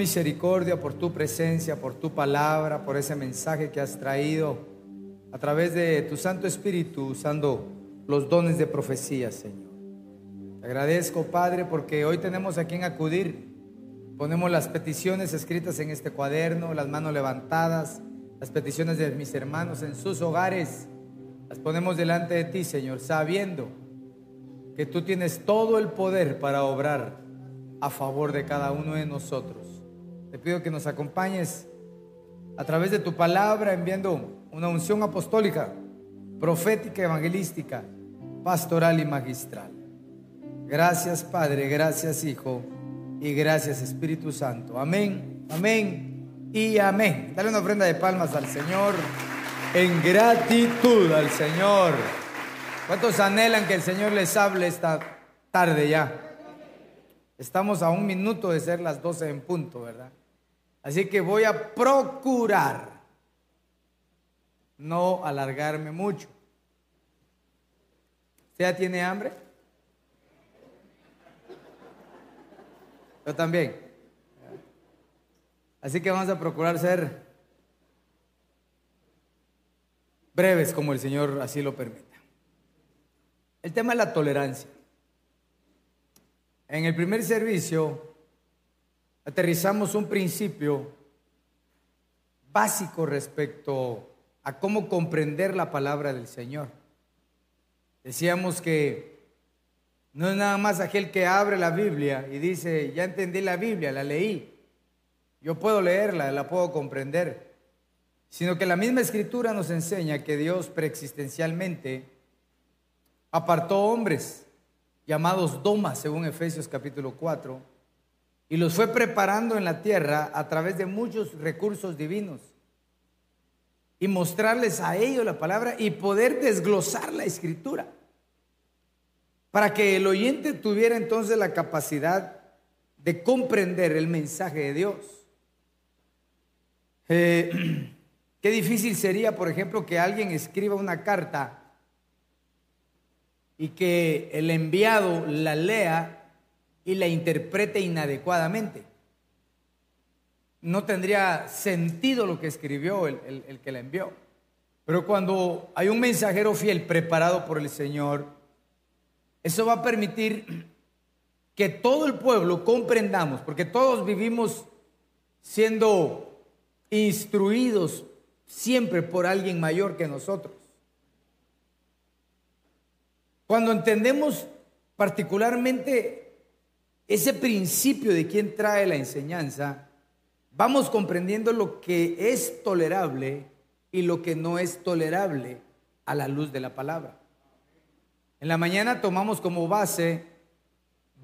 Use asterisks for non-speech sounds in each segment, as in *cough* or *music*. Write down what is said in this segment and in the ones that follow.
Misericordia, por tu presencia, por tu palabra, por ese mensaje que has traído a través de tu Santo Espíritu usando los dones de profecía, Señor. Te agradezco, Padre, porque hoy tenemos a quien acudir. Ponemos las peticiones escritas en este cuaderno, las manos levantadas, las peticiones de mis hermanos en sus hogares. Las ponemos delante de ti, Señor, sabiendo que tú tienes todo el poder para obrar a favor de cada uno de nosotros. Te pido que nos acompañes a través de tu palabra enviando una unción apostólica, profética, evangelística, pastoral y magistral. Gracias Padre, gracias Hijo y gracias Espíritu Santo. Amén, amén y amén. Dale una ofrenda de palmas al Señor en gratitud al Señor. ¿Cuántos anhelan que el Señor les hable esta tarde ya? Estamos a un minuto de ser las 12 en punto, ¿verdad? Así que voy a procurar no alargarme mucho. ¿Usted ya tiene hambre? Yo también. Así que vamos a procurar ser breves como el Señor así lo permita. El tema es la tolerancia. En el primer servicio aterrizamos un principio básico respecto a cómo comprender la palabra del Señor. Decíamos que no es nada más aquel que abre la Biblia y dice, ya entendí la Biblia, la leí, yo puedo leerla, la puedo comprender, sino que la misma escritura nos enseña que Dios preexistencialmente apartó hombres llamados domas, según Efesios capítulo 4, y los fue preparando en la tierra a través de muchos recursos divinos y mostrarles a ellos la palabra y poder desglosar la escritura para que el oyente tuviera entonces la capacidad de comprender el mensaje de Dios. Eh, *clears throat* qué difícil sería, por ejemplo, que alguien escriba una carta y que el enviado la lea y la interprete inadecuadamente. No tendría sentido lo que escribió el, que la envió. Pero cuando hay un mensajero fiel preparado por el Señor, eso va a permitir que todo el pueblo comprendamos, porque todos vivimos siendo instruidos siempre por alguien mayor que nosotros. Cuando entendemos particularmente ese principio de quién trae la enseñanza, vamos comprendiendo lo que es tolerable y lo que no es tolerable a la luz de la palabra. En la mañana tomamos como base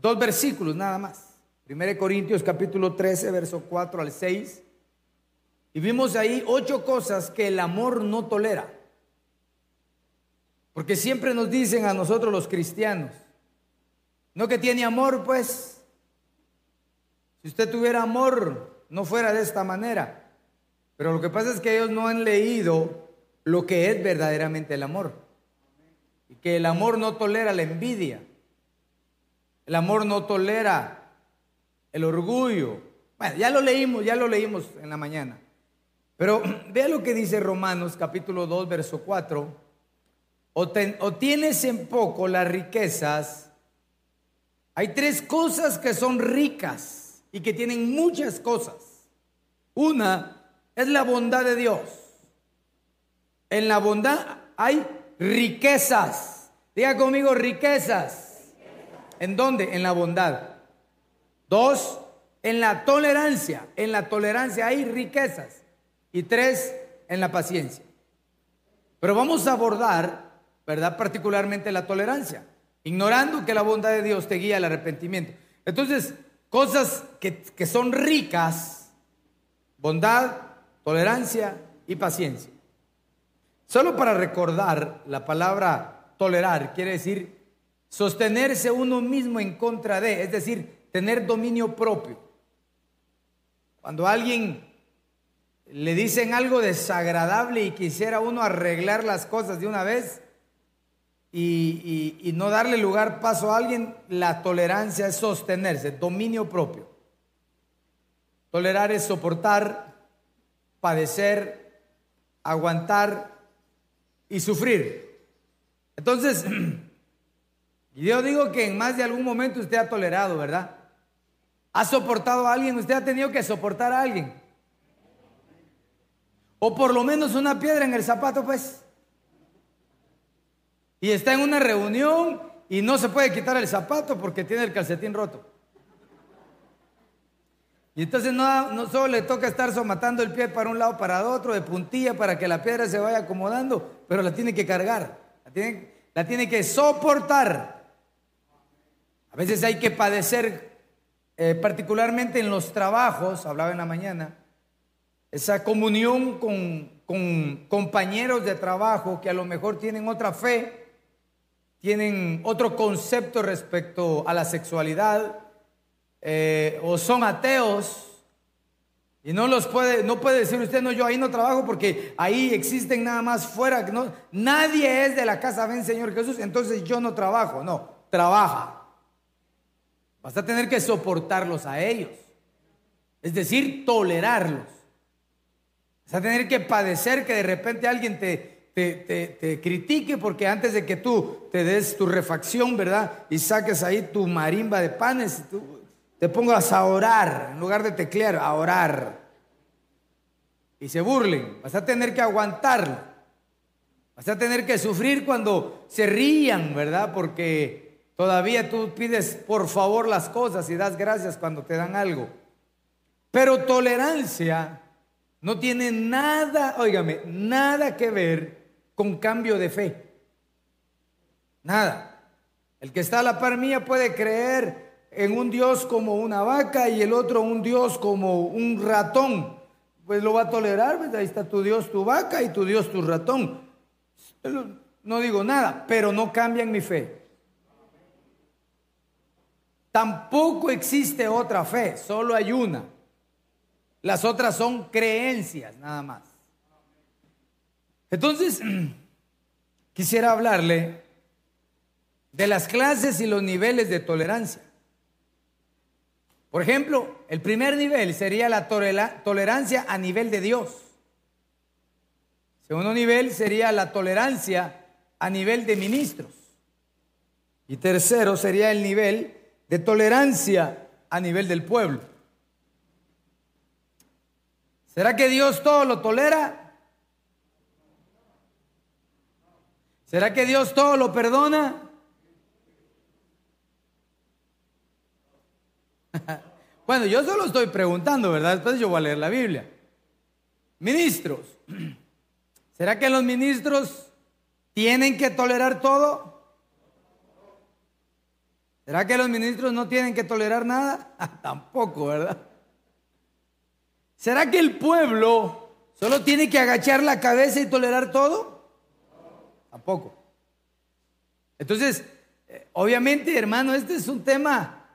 dos versículos nada más. 1 Corintios capítulo 13, verso 4 al 6. Y vimos ahí ocho cosas que el amor no tolera. Porque siempre nos dicen a nosotros los cristianos, no que tiene amor, pues, si usted tuviera amor, no fuera de esta manera. Pero lo que pasa es que ellos no han leído lo que es verdaderamente el amor. Y que el amor no tolera la envidia. El amor no tolera el orgullo. Bueno, ya lo leímos, ya lo leímos en la mañana. Pero *clears throat* vea lo que dice Romanos capítulo 2, verso 4 o, tienes en poco las riquezas, hay tres cosas que son ricas y que tienen muchas cosas. Una es la bondad de Dios. En la bondad hay riquezas. Diga conmigo riquezas. ¿En dónde? En la bondad. Dos, en la tolerancia. En la tolerancia hay riquezas. Y tres, en la paciencia. Pero vamos a abordar, ¿verdad? Particularmente la tolerancia, ignorando que la bondad de Dios te guía al arrepentimiento. Entonces, cosas que, que son ricas, bondad, tolerancia y paciencia. Solo para recordar, la palabra tolerar quiere decir sostenerse uno mismo en contra de, es decir, tener dominio propio. Cuando alguien le dicen algo desagradable y quisiera uno arreglar las cosas de una vez y, no darle lugar paso a alguien, la tolerancia es sostenerse, dominio propio. Tolerar es soportar, padecer, aguantar y sufrir. Entonces, *clears throat* yo digo que en más de algún momento usted ha tolerado, ¿verdad? Ha soportado a alguien, usted ha tenido que soportar a alguien. O por lo menos una piedra en el zapato, pues. Y está en una reunión y no se puede quitar el zapato porque tiene el calcetín roto. Y entonces no, solo le toca estar somatando el pie para un lado, para el otro, de puntilla, para que la piedra se vaya acomodando, pero la tiene que cargar, la tiene, que soportar. A veces hay que padecer, eh, particularmente en los trabajos, hablaba en la mañana, esa comunión con compañeros de trabajo que a lo mejor tienen otra fe, tienen otro concepto respecto a la sexualidad, eh, o son ateos y no los puede, no puede decir usted, no, yo ahí no trabajo porque ahí existen nada más fuera, no, nadie es de la casa, ven Señor Jesús, entonces yo no trabajo, no, trabaja. Vas a tener que soportarlos a ellos, es decir, tolerarlos. Vas a tener que padecer que de repente alguien te, te, critique porque antes de que tú te des tu refacción, ¿verdad? Y saques ahí tu marimba de panes, tú, te pongas a orar, en lugar de teclear, a orar. Y se burlen, vas a tener que aguantarlo. Vas a tener que sufrir cuando se rían, ¿verdad? Porque todavía tú pides por favor las cosas y das gracias cuando te dan algo. Pero tolerancia no tiene nada, óigame, nada que ver con cambio de fe. Nada. El que está a la par mía puede creer en un Dios como una vaca y el otro un Dios como un ratón, pues lo va a tolerar, ¿verdad? Ahí está tu Dios, tu vaca y tu Dios, tu ratón. No digo nada, pero no cambian mi fe. Tampoco existe otra fe, solo hay una. Las otras son creencias, nada más. Entonces, *clears throat* quisiera hablarle de las clases y los niveles de tolerancia. Por ejemplo, el primer nivel sería la tolerancia a nivel de Dios. Segundo nivel sería la tolerancia a nivel de ministros. Y tercero sería el nivel de tolerancia a nivel del pueblo. ¿Será que Dios todo lo tolera? ¿Será que Dios todo lo perdona? *laughs* bueno, yo solo estoy preguntando, ¿verdad? Después yo voy a leer la Biblia. Ministros, *clears throat* ¿será que los ministros tienen que tolerar todo? ¿Será que los ministros no tienen que tolerar nada? *laughs* Tampoco, ¿verdad? ¿Será que el pueblo solo tiene que agachar la cabeza y tolerar todo? Tampoco. Entonces, eh, obviamente, hermano, este es un tema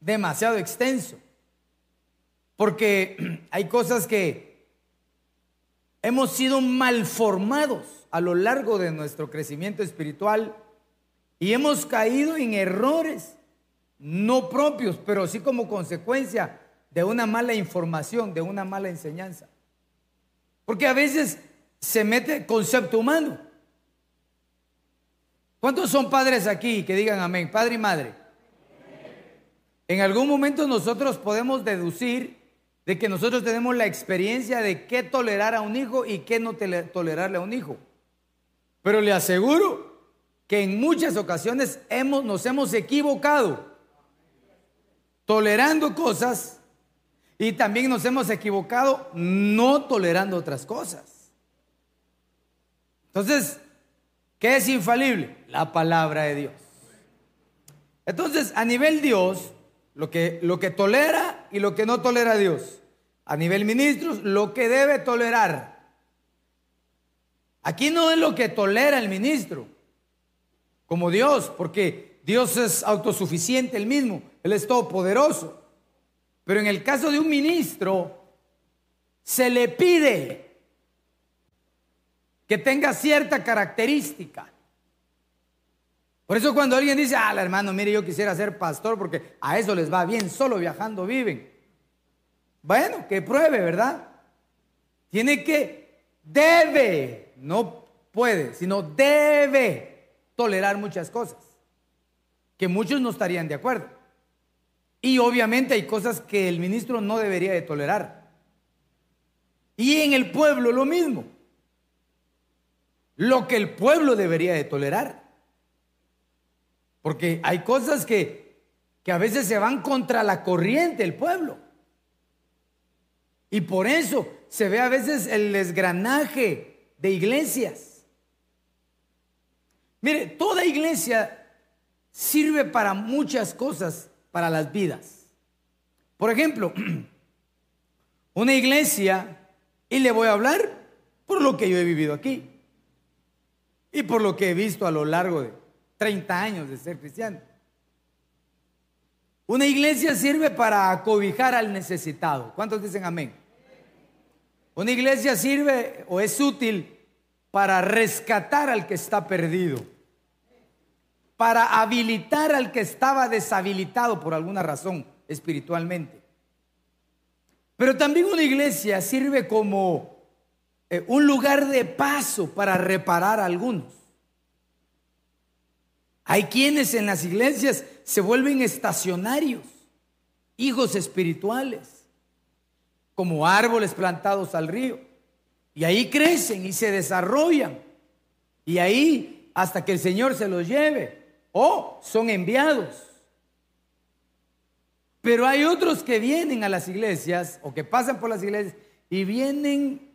demasiado extenso. Porque *clears throat* hay cosas que hemos sido malformados a lo largo de nuestro crecimiento espiritual y hemos caído en errores no propios, pero sí como consecuencia de una mala información, de una mala enseñanza. Porque a veces se mete concepto humano. ¿Cuántos son padres aquí que digan amén? Padre y madre. En algún momento nosotros podemos deducir de que nosotros tenemos la experiencia de qué tolerar a un hijo y qué no tolerarle a un hijo. Pero le aseguro que en muchas ocasiones hemos, nos hemos equivocado tolerando cosas y también nos hemos equivocado no tolerando otras cosas. Entonces, ¿qué es infalible? La palabra de Dios. Entonces, a nivel Dios, lo que, lo que tolera y lo que no tolera Dios. A nivel ministros, lo que debe tolerar. Aquí no es lo que tolera el ministro, como Dios, porque Dios es autosuficiente el mismo, Él es todopoderoso. Pero en el caso de un ministro, se le pide que tenga cierta característica. Por eso cuando alguien dice, ah, hermano, mire, yo quisiera ser pastor porque a eso les va bien, solo viajando viven. Bueno, que pruebe, ¿verdad? Tiene que, debe, no puede, sino debe tolerar muchas cosas que muchos no estarían de acuerdo. Y obviamente hay cosas que el ministro no debería de tolerar. Y en el pueblo lo mismo. Lo que el pueblo debería de tolerar. Porque hay cosas que, que a veces se van contra la corriente del pueblo. Y por eso se ve a veces el desgranaje de iglesias. Mire, toda iglesia sirve para muchas cosas para las vidas. Por ejemplo, *clears throat* una iglesia, y le voy a hablar por lo que yo he vivido aquí y por lo que he visto a lo largo de 30 años de ser cristiano. Una iglesia sirve para acobijar al necesitado. ¿Cuántos dicen amén? Una iglesia sirve o es útil para rescatar al que está perdido, para habilitar al que estaba deshabilitado por alguna razón espiritualmente. Pero también una iglesia sirve como eh, un lugar de paso para reparar a algunos. Hay quienes en las iglesias se vuelven estacionarios, hijos espirituales, como árboles plantados al río. Y ahí crecen y se desarrollan. Y ahí hasta que el Señor se los lleve. O son enviados. Pero hay otros que vienen a las iglesias o que pasan por las iglesias y vienen,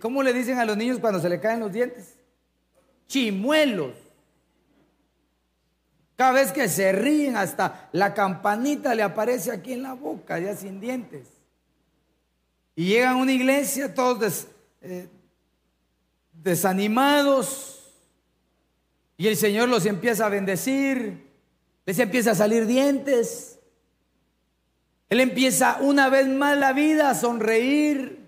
¿cómo le dicen a los niños cuando se le caen los dientes? Chimuelos. Cada vez que se ríen, hasta la campanita le aparece aquí en la boca, ya sin dientes. Y llegan a una iglesia todos eh, desanimados. Y el Señor los empieza a bendecir. Les empieza a salir dientes. Él empieza una vez más la vida a sonreír.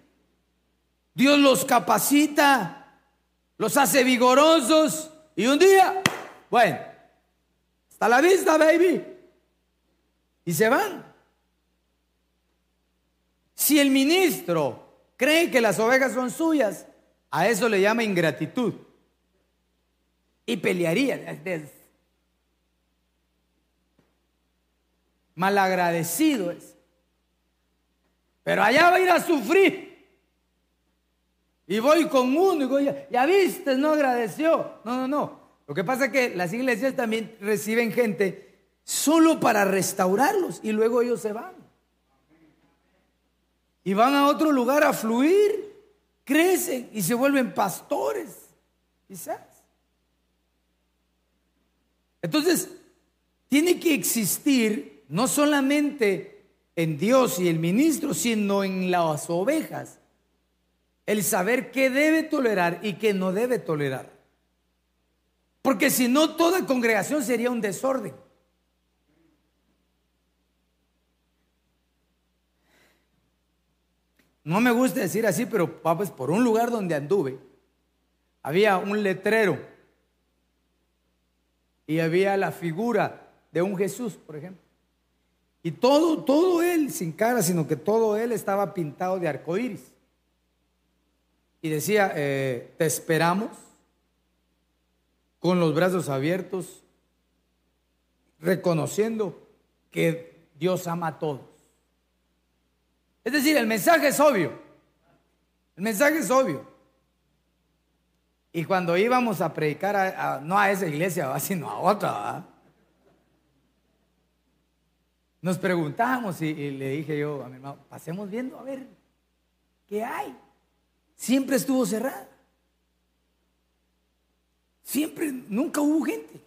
Dios los capacita, los hace vigorosos. Y un día, bueno, hasta la vista, baby. Y se van. Si el ministro cree que las ovejas son suyas, a eso le llama ingratitud. Y pelearía. Malagradecido es. Pero allá va a ir a sufrir. Y voy con uno y digo, ya, ya viste, no agradeció. No, no, no. Lo que pasa es que las iglesias también reciben gente solo para restaurarlos y luego ellos se van. Y van a otro lugar a fluir, crecen y se vuelven pastores, quizás. Entonces, tiene que existir no solamente en Dios y el ministro, sino en las ovejas, el saber qué debe tolerar y qué no debe tolerar. Porque si no, toda congregación sería un desorden. No me gusta decir así, pero pues por un lugar donde anduve, había un letrero y había la figura de un Jesús, por ejemplo. Y todo, todo él, sin cara, sino que todo él estaba pintado de arcoíris. Y decía, eh, te esperamos con los brazos abiertos, reconociendo que Dios ama a todos. Es decir, el mensaje es obvio. El mensaje es obvio. Y cuando íbamos a predicar, no a esa iglesia, *laughs* sino a otra, nos preguntamos y, y, le dije yo a mi hermano, pasemos viendo a ver qué hay. Siempre estuvo cerrada. siempre, nunca hubo gente.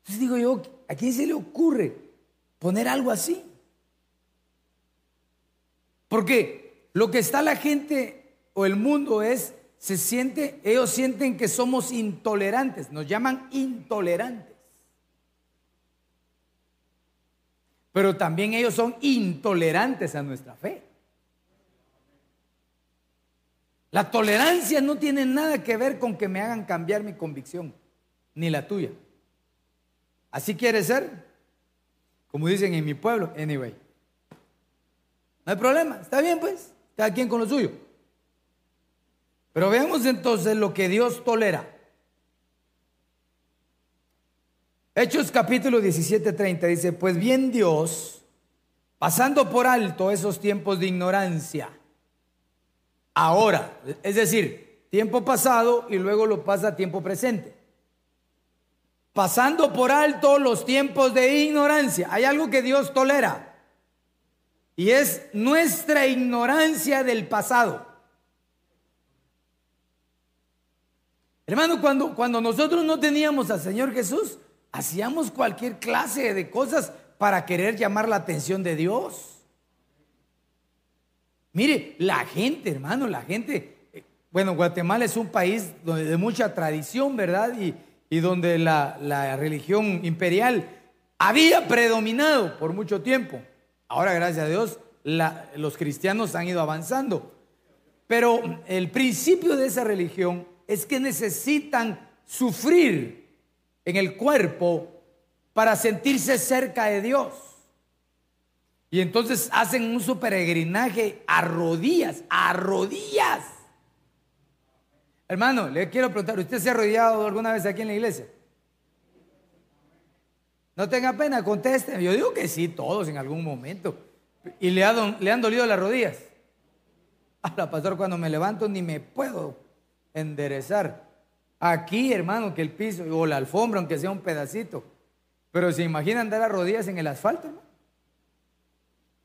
Entonces digo yo, ¿a quién se le ocurre poner algo así? Porque lo que está la gente o el mundo es, se siente, ellos sienten que somos intolerantes, nos llaman intolerantes. Pero también ellos son intolerantes a nuestra fe. La tolerancia no tiene nada que ver con que me hagan cambiar mi convicción, ni la tuya. ¿Así quiere ser? Como dicen en mi pueblo, anyway. No hay problema, está bien pues, cada quien con lo suyo. Pero veamos entonces lo que Dios tolera. Hechos capítulo 17, 30 dice, pues bien Dios, pasando por alto esos tiempos de ignorancia, ahora, es decir, tiempo pasado y luego lo pasa a tiempo presente. Pasando por alto los tiempos de ignorancia. Hay algo que Dios tolera y es nuestra ignorancia del pasado. Hermano, cuando, cuando nosotros no teníamos al Señor Jesús, hacíamos cualquier clase de cosas para querer llamar la atención de Dios. Mire, la gente, hermano, la gente, eh, bueno, Guatemala es un país de mucha tradición, ¿verdad? Y, donde la, religión imperial había predominado por mucho tiempo. Ahora, gracias a Dios, los cristianos han ido avanzando. Pero el principio de esa religión es que necesitan sufrir en el cuerpo para sentirse cerca de Dios. Y entonces hacen un su peregrinaje a rodillas, a rodillas. Hermano, le quiero preguntar, ¿usted se ha arrodillado alguna vez aquí en la iglesia? No tenga pena, conteste. Yo digo que sí, todos en algún momento. ¿Y le, le han dolido las rodillas? la pastor, cuando me levanto ni me puedo enderezar. Aquí, hermano, que el piso o la alfombra, aunque sea un pedacito. Pero se imagina andar a rodillas en el asfalto, ¿no?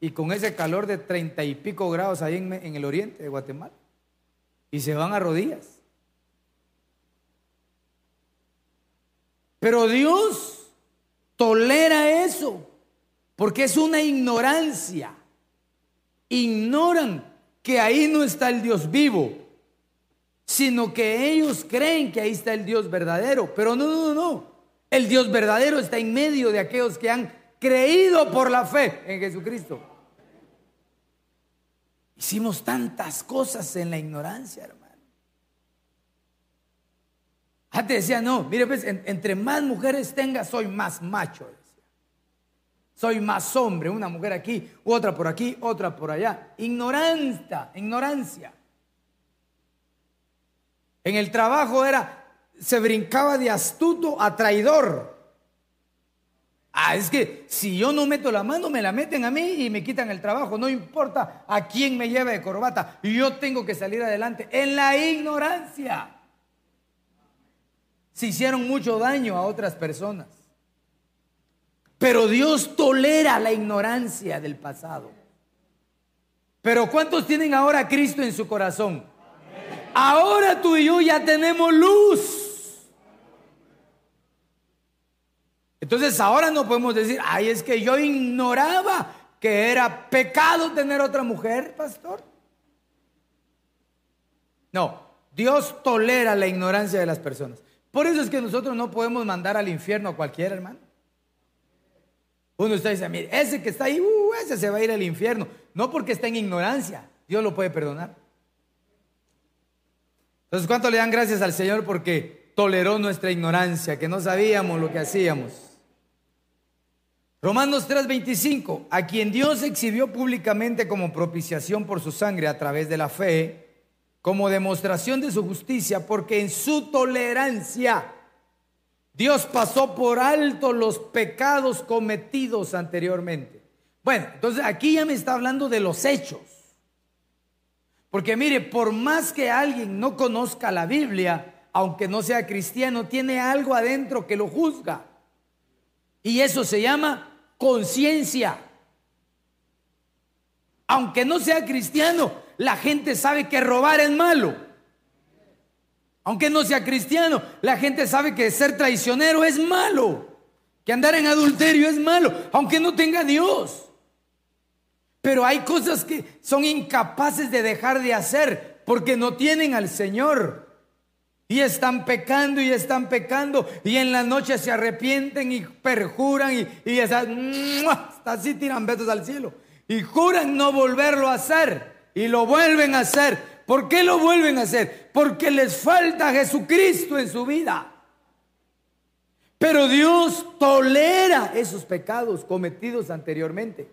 Y con ese calor de treinta y pico grados ahí en, el oriente de Guatemala. Y se van a rodillas. Pero Dios tolera eso, porque es una ignorancia. Ignoran que ahí no está el Dios vivo, sino que ellos creen que ahí está el Dios verdadero. Pero no, no, no. El Dios verdadero está en medio de aquellos que han creído por la fe en Jesucristo. Hicimos tantas cosas en la ignorancia, hermano. Antes decía, no, mire, pues, entre más mujeres tenga, soy más macho. Decía. Soy más hombre, una mujer aquí, otra por aquí, otra por allá. Ignorancia, ignorancia. En el trabajo era, se brincaba de astuto a traidor. Ah, es que si yo no meto la mano, me la meten a mí y me quitan el trabajo. No importa a quién me lleve de corbata. Yo tengo que salir adelante en la ignorancia. Se hicieron mucho daño a otras personas. Pero Dios tolera la ignorancia del pasado. Pero ¿cuántos tienen ahora a Cristo en su corazón? Ahora tú y yo ya tenemos luz. Entonces ahora no podemos decir, ay, es que yo ignoraba que era pecado tener otra mujer, pastor. No, Dios tolera la ignorancia de las personas. Por eso es que nosotros no podemos mandar al infierno a cualquier hermano. Uno está dice, mire, ese que está ahí, uh, ese se va a ir al infierno. No porque está en ignorancia, Dios lo puede perdonar. Entonces, ¿cuánto le dan gracias al Señor porque toleró nuestra ignorancia, que no sabíamos lo que hacíamos? Romanos 3:25, a quien Dios exhibió públicamente como propiciación por su sangre a través de la fe, como demostración de su justicia, porque en su tolerancia Dios pasó por alto los pecados cometidos anteriormente. Bueno, entonces aquí ya me está hablando de los hechos. Porque mire, por más que alguien no conozca la Biblia, aunque no sea cristiano, tiene algo adentro que lo juzga. Y eso se llama conciencia. Aunque no sea cristiano, la gente sabe que robar es malo. Aunque no sea cristiano, la gente sabe que ser traicionero es malo, que andar en adulterio es malo, aunque no tenga Dios. Pero hay cosas que son incapaces de dejar de hacer porque no tienen al Señor. Y están pecando y están pecando y en la noche se arrepienten y perjuran y, y hasta así tiran besos al cielo. Y juran no volverlo a hacer y lo vuelven a hacer ¿Por qué lo vuelven a hacer? Porque les falta Jesucristo en su vida. Pero Dios tolera esos pecados cometidos anteriormente.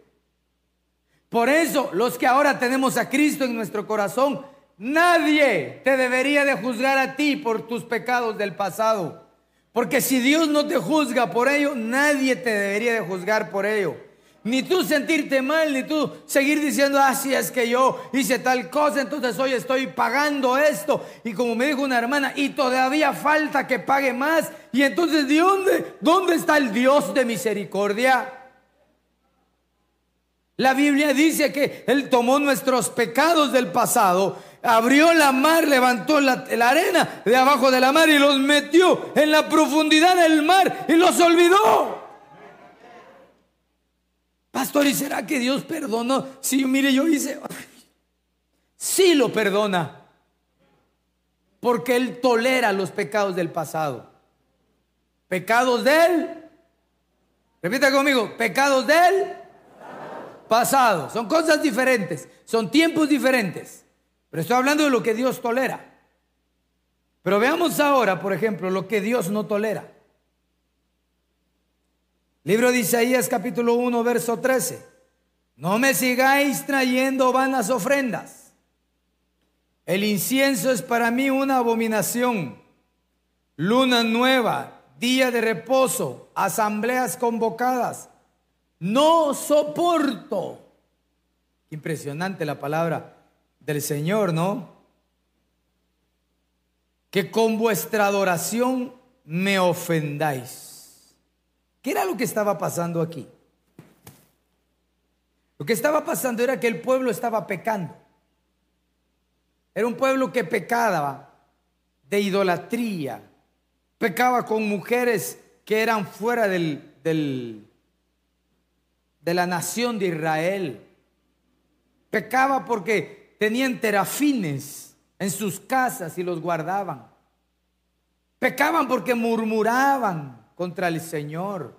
Por eso, los que ahora tenemos a Cristo en nuestro corazón, nadie te debería de juzgar a ti por tus pecados del pasado. Porque si Dios no te juzga por ello, nadie te debería de juzgar por ello. Ni tú sentirte mal, ni tú seguir diciendo, así es que yo hice tal cosa, entonces hoy estoy pagando esto. Y como me dijo una hermana, y todavía falta que pague más. Y entonces, ¿de dónde, dónde está el Dios de misericordia? La Biblia dice que Él tomó nuestros pecados del pasado, abrió la mar, levantó la, arena de abajo de la mar y los metió en la profundidad del mar y los olvidó. Pastor, ¿y será que Dios perdonó? Sí, mire, yo hice. Sí lo perdona. Porque Él tolera los pecados del pasado. Pecados de Él. Repita conmigo, pecados de Él. Pasado. Son cosas diferentes. Son tiempos diferentes. Pero estoy hablando de lo que Dios tolera. Pero veamos ahora, por ejemplo, lo que Dios no tolera. Libro de Isaías capítulo 1, verso 13. No me sigáis trayendo vanas ofrendas. El incienso es para mí una abominación. Luna nueva, día de reposo, asambleas convocadas. No soporto. Impresionante la palabra del Señor, ¿no? Que con vuestra adoración me ofendáis. ¿Qué era lo que estaba pasando aquí? Lo que estaba pasando era que el pueblo estaba pecando. Era un pueblo que pecaba de idolatría, pecaba con mujeres que eran fuera del, del, de la nación de Israel. Pecaba porque tenían terafines en sus casas y los guardaban. Pecaban porque murmuraban contra el Señor.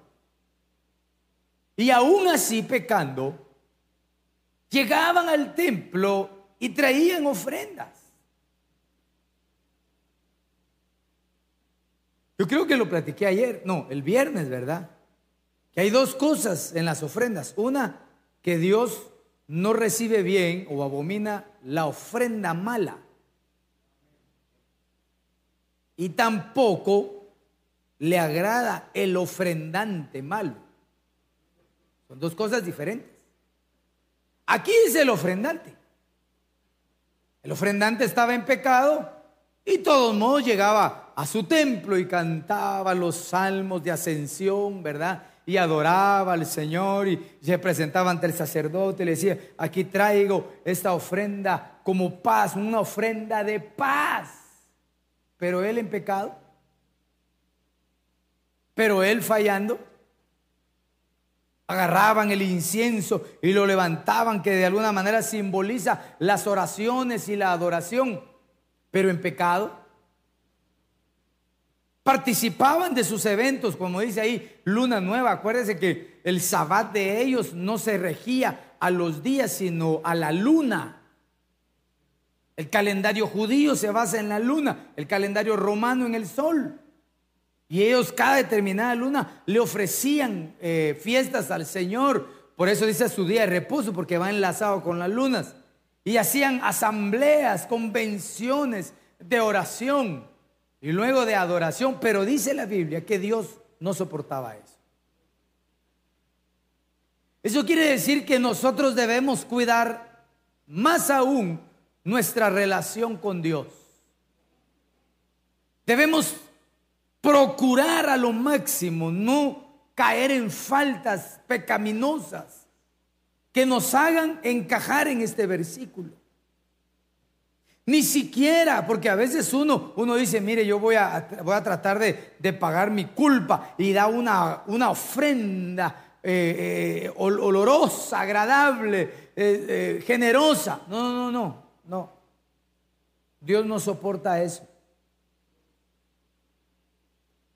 Y aún así pecando, llegaban al templo y traían ofrendas. Yo creo que lo platiqué ayer, no, el viernes, ¿verdad? Que hay dos cosas en las ofrendas. Una, que Dios no recibe bien o abomina la ofrenda mala. Y tampoco le agrada el ofrendante malo. Son dos cosas diferentes. Aquí dice el ofrendante. El ofrendante estaba en pecado y de todos modos llegaba a su templo y cantaba los salmos de ascensión, ¿verdad? Y adoraba al Señor y se presentaba ante el sacerdote y le decía, aquí traigo esta ofrenda como paz, una ofrenda de paz. Pero él en pecado pero él fallando, agarraban el incienso y lo levantaban, que de alguna manera simboliza las oraciones y la adoración, pero en pecado. Participaban de sus eventos, como dice ahí, luna nueva. Acuérdense que el sabbat de ellos no se regía a los días, sino a la luna. El calendario judío se basa en la luna, el calendario romano en el sol. Y ellos cada determinada luna le ofrecían eh, fiestas al Señor. Por eso dice su día de reposo, porque va enlazado con las lunas. Y hacían asambleas, convenciones de oración y luego de adoración. Pero dice la Biblia que Dios no soportaba eso. Eso quiere decir que nosotros debemos cuidar más aún nuestra relación con Dios. Debemos procurar a lo máximo no caer en faltas pecaminosas que nos hagan encajar en este versículo. Ni siquiera, porque a veces uno, uno dice, mire, yo voy a, voy a tratar de, pagar mi culpa y da una, una ofrenda eh, eh, olorosa, agradable, eh, generosa. No, no, no, no. Dios no soporta eso.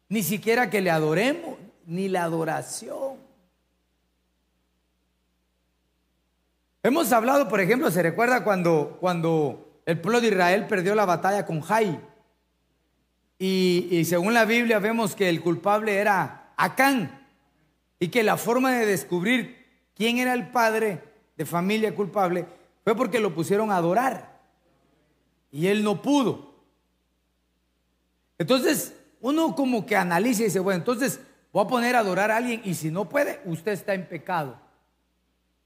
Ni siquiera que le adoremos, ni la adoración. Hemos hablado, por ejemplo, se recuerda cuando, cuando el pueblo de Israel perdió la batalla con Jai. Y, y, según la Biblia vemos que el culpable era Acán. Y que la forma de descubrir quién era el padre de familia culpable fue porque lo pusieron a adorar. Y él no pudo. Entonces, uno como que analiza y dice, bueno, entonces voy a poner a adorar a alguien y si no puede, usted está en pecado.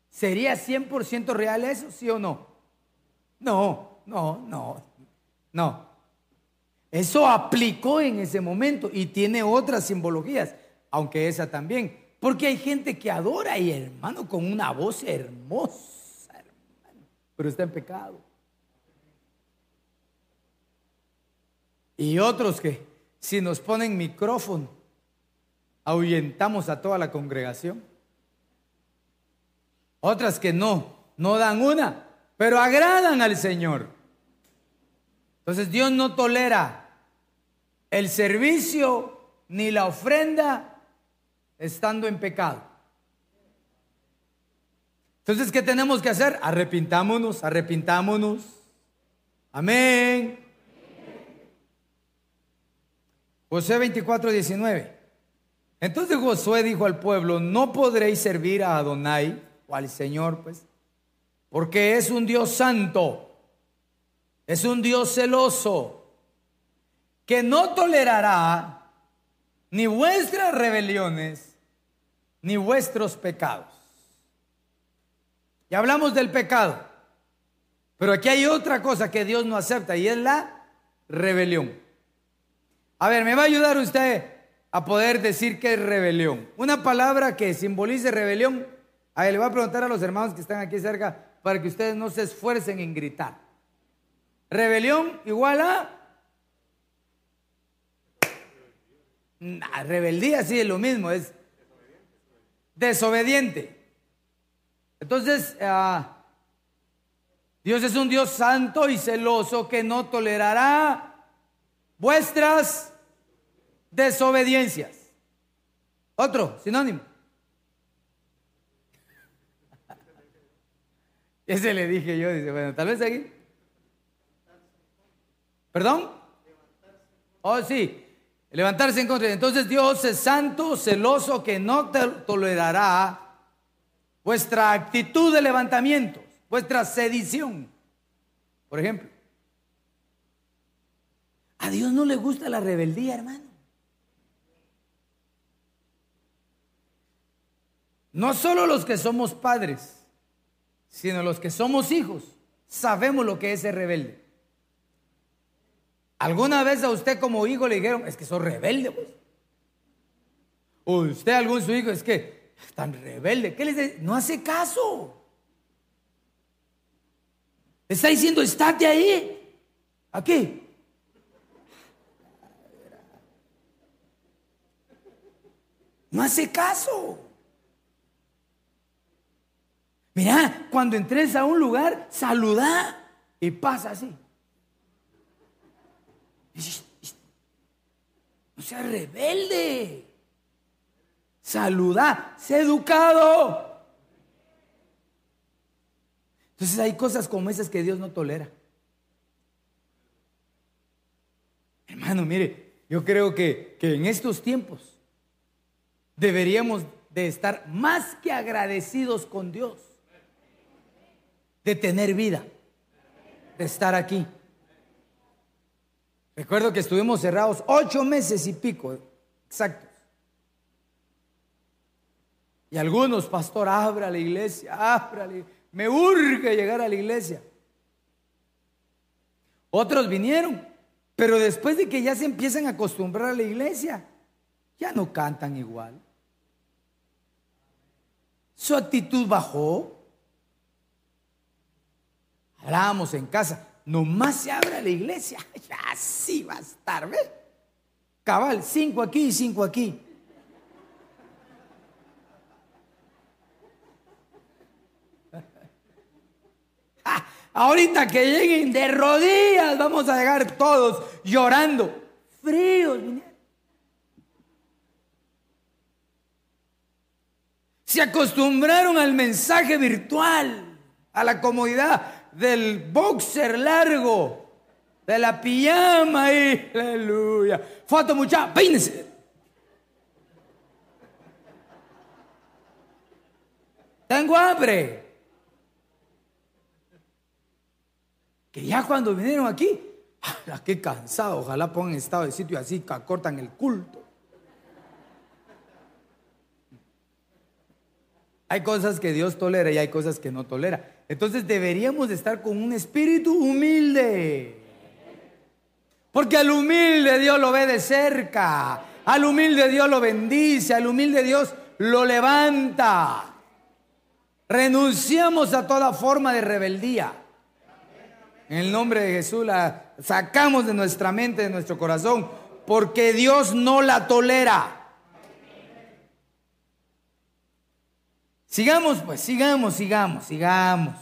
¿Sería 100% real eso, sí o no? No, no, no, no. Eso aplicó en ese momento y tiene otras simbologías, aunque esa también. Porque hay gente que adora y hermano con una voz hermosa, hermano, pero está en pecado. Y otros que si nos ponen micrófono, ahuyentamos a toda la congregación. Otras que no, no dan una, pero agradan al Señor. Entonces Dios no tolera el servicio ni la ofrenda estando en pecado. Entonces, ¿qué tenemos que hacer? Arrepintámonos, arrepintámonos. Amén. José 24, 19. Entonces Josué dijo al pueblo, no podréis servir a Adonai o al Señor, pues, porque es un Dios santo, es un Dios celoso, que no tolerará ni vuestras rebeliones, ni vuestros pecados. Ya hablamos del pecado, pero aquí hay otra cosa que Dios no acepta y es la rebelión. A ver, ¿me va a ayudar usted a poder decir qué es rebelión? Una palabra que simbolice rebelión a ver, le voy a preguntar a los hermanos que están aquí cerca para que ustedes no se esfuercen en gritar. Rebelión igual a... rebeldía sí es lo mismo, es desobediente. Entonces, ah, Dios es un Dios santo y celoso que no tolerará vuestras desobediencias. Otro, sinónimo. *laughs* Ese le dije yo, dice, bueno, tal vez aquí. ¿Perdón? Oh, sí, levantarse en contra. Entonces Dios es santo, celoso, que no tolerará vuestra actitud de levantamiento, vuestra sedición. Por ejemplo, a Dios no le gusta la rebeldía, hermano. No solo los que somos padres sino los que somos hijos, sabemos lo que es ser rebelde. ¿Alguna vez a usted como hijo le dijeron, es que sos rebelde? Pues? O usted algún su hijo, es que es tan rebelde. ¿Qué le dice? No hace caso. Está diciendo, estate ahí. Aquí. No hace caso. Mira, cuando entres a un lugar, saluda y pasa así. No seas rebelde. Saluda, sé educado. Entonces hay cosas como esas que Dios no tolera. Hermano, mire, yo creo que, que en estos tiempos deberíamos de estar más que agradecidos con Dios de tener vida, de estar aquí. Recuerdo que estuvimos cerrados ocho meses y pico, exactos. Y algunos, pastor, abra la iglesia, abra Me urge llegar a la iglesia. Otros vinieron, pero después de que ya se empiezan a acostumbrar a la iglesia, ya no cantan igual. Su actitud bajó. Hablábamos en casa. Nomás se abra la iglesia, *laughs* así va a estar, ¿ves? Cabal, cinco aquí y cinco aquí. *laughs* Ahorita que lleguen de rodillas, vamos a llegar todos llorando, fríos. Se acostumbraron al mensaje virtual, a la comodidad del boxer largo, de la pijama y aleluya. Foto muchacha, peínese. Tengo hambre. Que ya cuando vinieron aquí, ¡ah, qué cansado! Ojalá pongan estado de sitio así, cortan el culto. Hay cosas que Dios tolera y hay cosas que no tolera. Entonces deberíamos de estar con un espíritu humilde. Porque al humilde Dios lo ve de cerca. Al humilde Dios lo bendice. Al humilde Dios lo levanta. Renunciamos a toda forma de rebeldía. En el nombre de Jesús la sacamos de nuestra mente, de nuestro corazón, porque Dios no la tolera. Sigamos, pues, sigamos, sigamos, sigamos.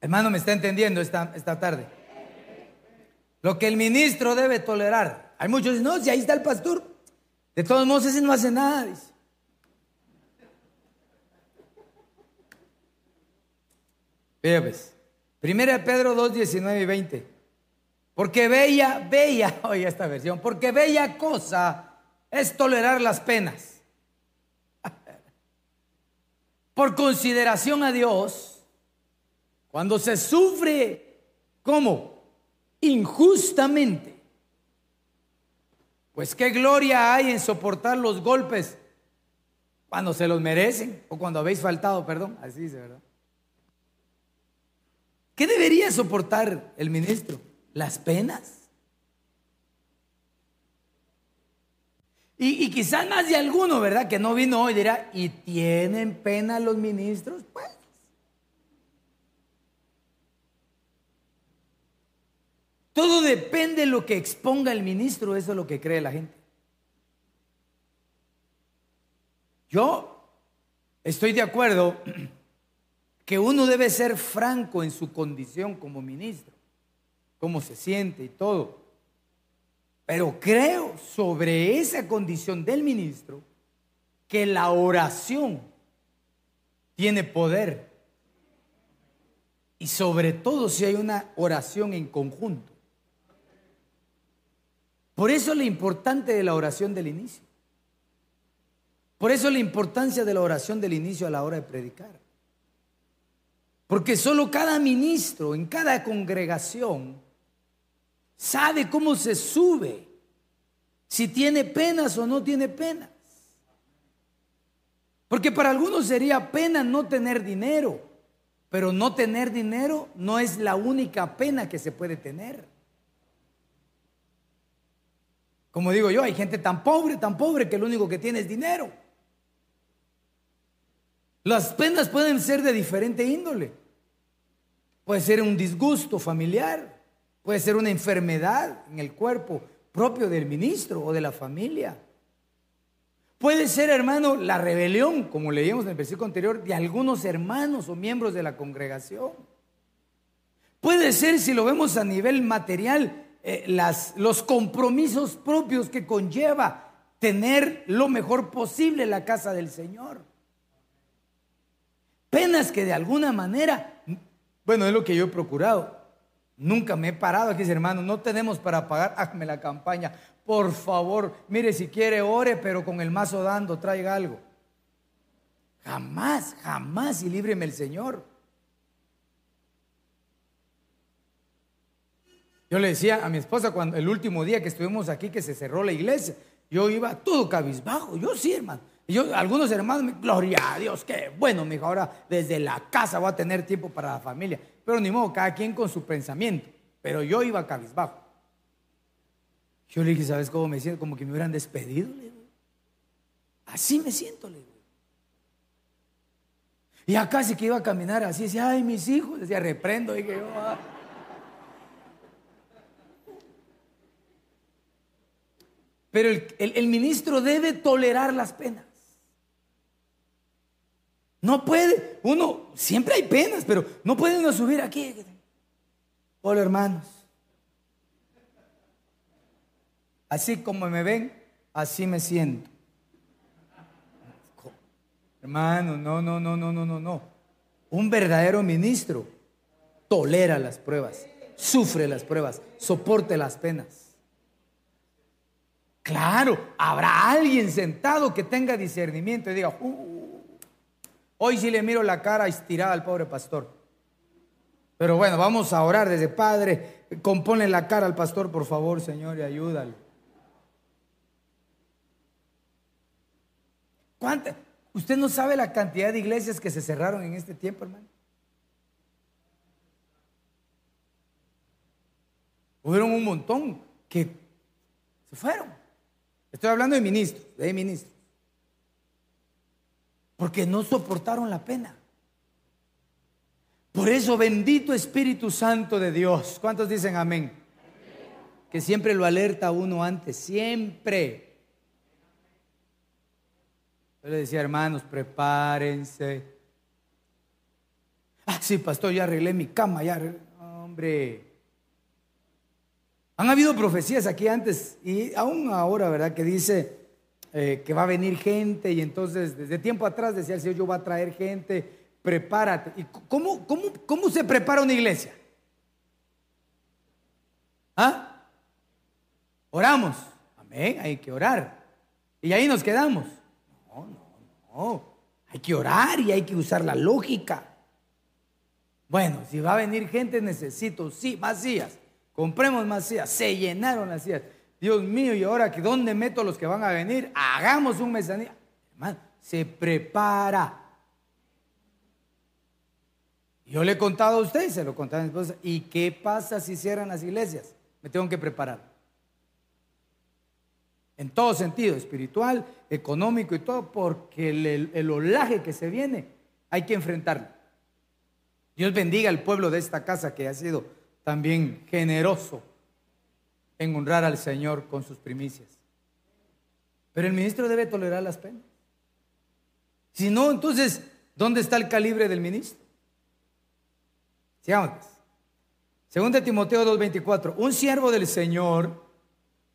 Hermano, ¿me está entendiendo esta, esta tarde? Lo que el ministro debe tolerar. Hay muchos, no, si ahí está el pastor. De todos modos, ese no hace nada, dice. pues. Primera Pedro 2, 19 y 20. Porque bella, *laughs* bella, oye esta versión, porque bella cosa es tolerar las penas. Por consideración a Dios, cuando se sufre, ¿cómo? Injustamente. Pues qué gloria hay en soportar los golpes cuando se los merecen o cuando habéis faltado, perdón, así dice, ¿verdad? ¿Qué debería soportar el ministro? Las penas. Y, quizás más de alguno, ¿verdad? Que no vino hoy dirá, ¿y tienen pena los ministros? Pues. Todo depende de lo que exponga el ministro, eso es lo que cree la gente. Yo estoy de acuerdo *clears throat* que uno debe ser franco en su condición como ministro, cómo se siente y todo. Pero creo sobre esa condición del ministro que la oración tiene poder. Y sobre todo si hay una oración en conjunto. Por eso la importante de la oración del inicio. Por eso la importancia de la oración del inicio a la hora de predicar. Porque solo cada ministro en cada congregación sabe cómo se sube, si tiene penas o no tiene penas. Porque para algunos sería pena no tener dinero, pero no tener dinero no es la única pena que se puede tener. Como digo yo, hay gente tan pobre, tan pobre que lo único que tiene es dinero. Las penas pueden ser de diferente índole. Puede ser un disgusto familiar, puede ser una enfermedad en el cuerpo propio del ministro o de la familia. Puede ser, hermano, la rebelión, como leíamos en el versículo anterior, de algunos hermanos o miembros de la congregación. Puede ser, si lo vemos a nivel material, eh, las, los compromisos propios que conlleva tener lo mejor posible la casa del Señor. Penas que de alguna manera bueno, es lo que yo he procurado. Nunca me he parado aquí, hermano, no tenemos para pagar, *laughs* hazme la campaña. Por favor, mire, si quiere, ore, pero con el mazo dando, traiga algo. Jamás, jamás y líbreme el Señor. Yo le decía a mi esposa cuando el último día que estuvimos aquí, que se cerró la iglesia, yo iba todo cabizbajo. Yo sí, hermano. Y yo, algunos hermanos, gloria a Dios, qué bueno, mi ahora desde la casa voy a tener tiempo para la familia. Pero ni modo, cada quien con su pensamiento. Pero yo iba cabizbajo. Yo le dije, ¿sabes cómo me siento? Como que me hubieran despedido. Así me siento, le Y ya casi que iba a caminar así, decía, ay, mis hijos, decía, reprendo. Que yo, ah". Pero el, ministro debe tolerar las penas. No puede, uno, siempre hay penas, pero no puede uno subir aquí. Hola hermanos. Así como me ven, así me siento. Hermano, no, no, no, no, no, no, no. Un verdadero ministro tolera las pruebas, sufre las pruebas, soporte las penas. Claro, habrá alguien sentado que tenga discernimiento y diga, uh, hoy sí le miro la cara estirada al pobre pastor. Pero bueno, vamos a orar desde Padre. Compone la cara al pastor, por favor, Señor, y. ¿Cuántas? Usted no sabe la cantidad de iglesias que se cerraron en este tiempo, hermano. Hubieron un montón que se fueron. Estoy hablando de ministros, de ministros. Porque no soportaron la pena. Por eso, bendito Espíritu Santo de Dios. ¿Cuántos dicen amén? Que siempre lo alerta uno antes, siempre. Yo le decía, hermanos, prepárense. Ah, sí, pastor, ya arreglé mi cama, ya Hombre. Han habido profecías aquí antes y aún ahora, ¿verdad? Que dice eh, que va a venir gente y entonces desde tiempo atrás decía el Señor, yo voy a traer gente, prepárate. ¿Y cómo, cómo, cómo se prepara una iglesia? ¿Ah? Oramos. Amén, hay que orar. Y ahí nos quedamos. No, no, no. Hay que orar y hay que usar la lógica. Bueno, si va a venir gente, necesito, sí, más sillas. Compremos más. Se llenaron las sillas. Dios mío, y ahora dónde meto los que van a venir, hagamos un mesanía. Hermano, se prepara. Yo le he contado a usted, se lo contaba a mi esposa. ¿Y qué pasa si cierran las iglesias? Me tengo que preparar en todo sentido, espiritual, económico y todo, porque el, olaje que se viene hay que enfrentarlo. Dios bendiga al pueblo de esta casa que ha sido también generoso en honrar al Señor con sus primicias. Pero el ministro debe tolerar las penas. Si no, entonces, ¿dónde está el calibre del ministro? Sigamos. Pues. Según de Timoteo 2.24, un siervo del Señor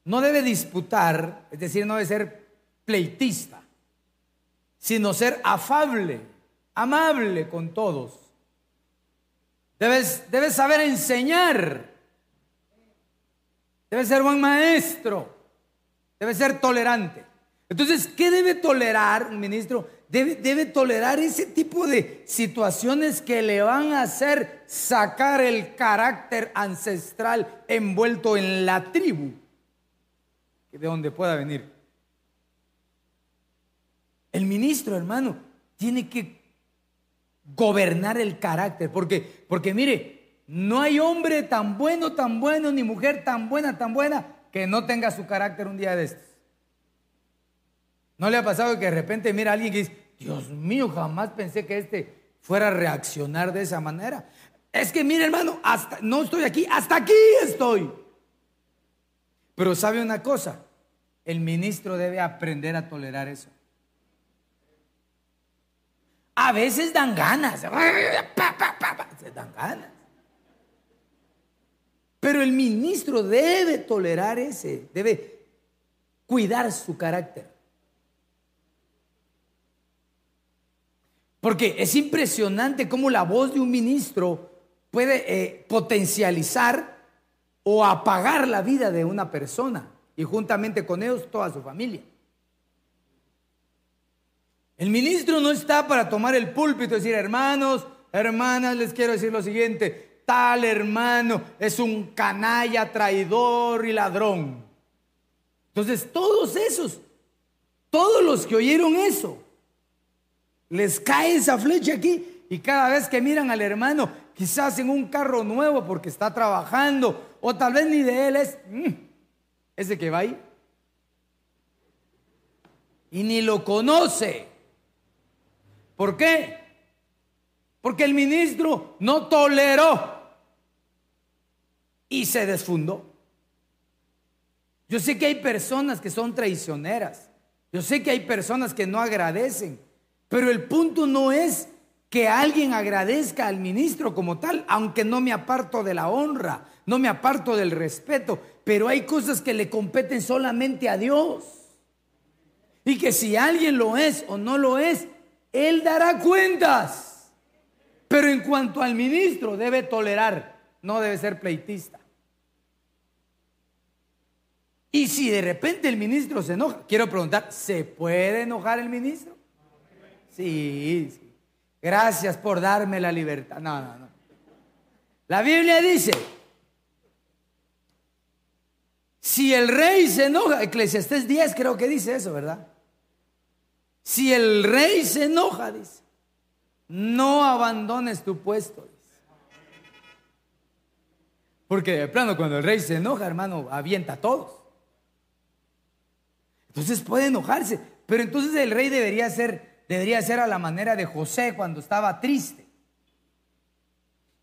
no debe disputar, es decir, no debe ser pleitista, sino ser afable, amable con todos. Debes, debes saber enseñar. Debe ser buen maestro. Debe ser tolerante. Entonces, ¿qué debe tolerar un ministro? Debe, debe, tolerar ese tipo de situaciones que le van a hacer sacar el carácter ancestral envuelto en la tribu de donde pueda venir. El ministro, hermano, tiene que gobernar el carácter, porque, porque mire, no hay hombre tan bueno, tan bueno, ni mujer tan buena, tan buena, que no tenga su carácter un día de estos. ¿No le ha pasado que de repente mira a alguien que dice, Dios mío, jamás pensé que este fuera a reaccionar de esa manera? Es que mire, hermano, hasta no estoy aquí, hasta aquí estoy. Pero sabe una cosa, el ministro debe aprender a tolerar eso. A veces dan ganas, *laughs* se dan ganas. Pero el ministro debe tolerar ese, debe cuidar su carácter. Porque es impresionante cómo la voz de un ministro puede eh, potencializar o apagar la vida de una persona y juntamente con ellos toda su familia. El ministro no está para tomar el púlpito y decir, hermanos, hermanas, les quiero decir lo siguiente, tal hermano es un canalla, traidor y ladrón. Entonces, todos esos, todos los que oyeron eso, les cae esa flecha aquí y cada vez que miran al hermano, quizás en un carro nuevo porque está trabajando, o tal vez ni de él es, mm, ese que va ahí. Y ni lo conoce. ¿Por qué? Porque el ministro no toleró y se desfundó. Yo sé que hay personas que son traicioneras. Yo sé que hay personas que no agradecen. Pero el punto no es que alguien agradezca al ministro como tal, aunque no me aparto de la honra, no me aparto del respeto, pero hay cosas que le competen solamente a Dios. Y que si alguien lo es o no lo es, Él dará cuentas. Pero en cuanto al ministro, debe tolerar, no debe ser pleitista. Y si de repente el ministro se enoja, quiero preguntar, ¿se puede enojar el ministro? Sí, sí. Gracias por darme la libertad. No, no, no. La Biblia dice, si el rey se enoja, Eclesiastés 10 creo que dice eso, ¿verdad? Si el rey se enoja, dice, no abandones tu puesto. Porque de plano cuando el rey se enoja, hermano, avienta a todos. Entonces puede enojarse, pero entonces el rey debería ser debería ser a la manera de José cuando estaba triste.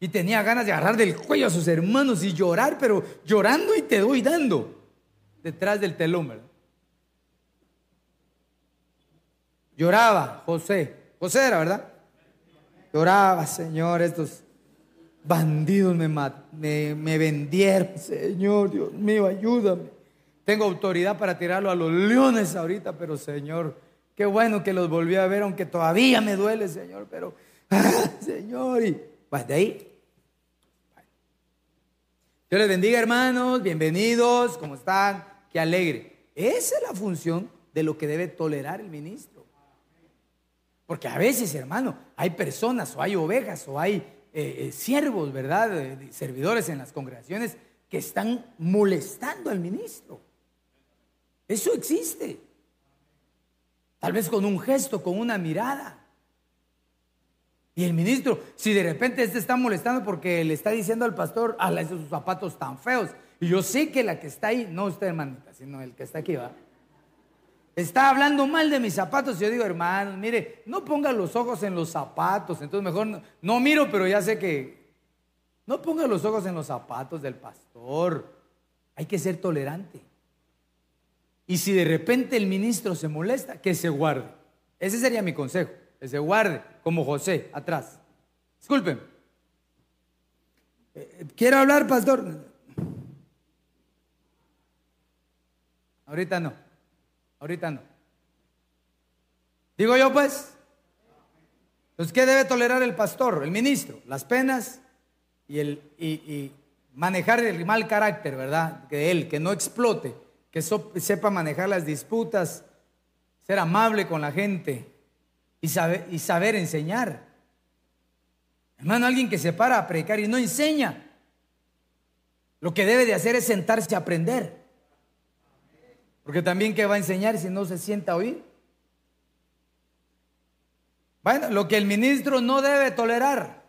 Y tenía ganas de agarrar del cuello a sus hermanos y llorar, pero llorando y te doy dando detrás del telón, ¿verdad? Lloraba José. José era, ¿verdad? Lloraba, Señor, estos bandidos me, me, me vendieron, Señor, Dios mío, ayúdame. Tengo autoridad para tirarlo a los leones ahorita, pero Señor, Qué bueno que los volví a ver, aunque todavía me duele, Señor, pero, *laughs* ah, Señor, y pues de ahí. Dios les bendiga, hermanos, bienvenidos, ¿cómo están? Qué alegre. Esa es la función de lo que debe tolerar el ministro. Porque a veces, hermano, hay personas o hay ovejas o hay eh, eh, siervos, ¿verdad? servidores en las congregaciones que están molestando al ministro. Eso existe. Tal vez con un gesto, con una mirada. Y el ministro, si de repente este está molestando porque le está diciendo al pastor, a esos zapatos tan feos. Y yo sé que la que está ahí, no usted hermanita, sino el que está aquí, va. Está hablando mal de mis zapatos. Y yo digo, hermano, mire, no ponga los ojos en los zapatos. Entonces mejor no, miro, pero ya sé que no ponga los ojos en los zapatos del pastor. Hay que ser tolerante. Y si de repente el ministro se molesta, que se guarde. Ese sería mi consejo, que se guarde, como José, atrás. Disculpen. Eh, quiero hablar, pastor. Ahorita no. Ahorita no. Digo yo, pues. Entonces, ¿qué debe tolerar el pastor, el ministro? Las penas y, el, y manejar el mal carácter, ¿verdad? Que él, que no explote que sepa manejar las disputas, ser amable con la gente y saber, y saber enseñar. Hermano, alguien que se para a predicar y no enseña, lo que debe de hacer es sentarse a aprender. Porque también que va a enseñar si no se sienta oír. Bueno, lo que el ministro no debe tolerar.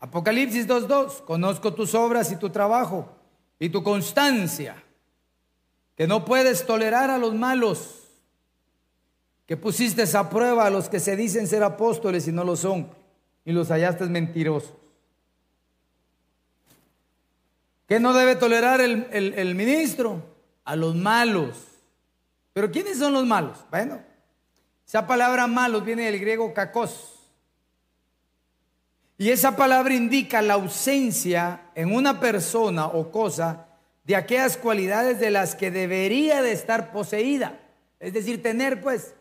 Apocalipsis 2.2, conozco tus obras y tu trabajo y tu constancia, que no puedes tolerar a los malos, que pusiste a prueba a los que se dicen ser apóstoles y no lo son, y los hallaste mentirosos. ¿Qué no debe tolerar el, el ministro? A los malos. ¿Pero quiénes son los malos? Bueno, esa palabra malos viene del griego kakos y esa palabra indica la ausencia en una persona o cosa de aquellas cualidades de las que debería de estar poseída. Es decir, tener pues.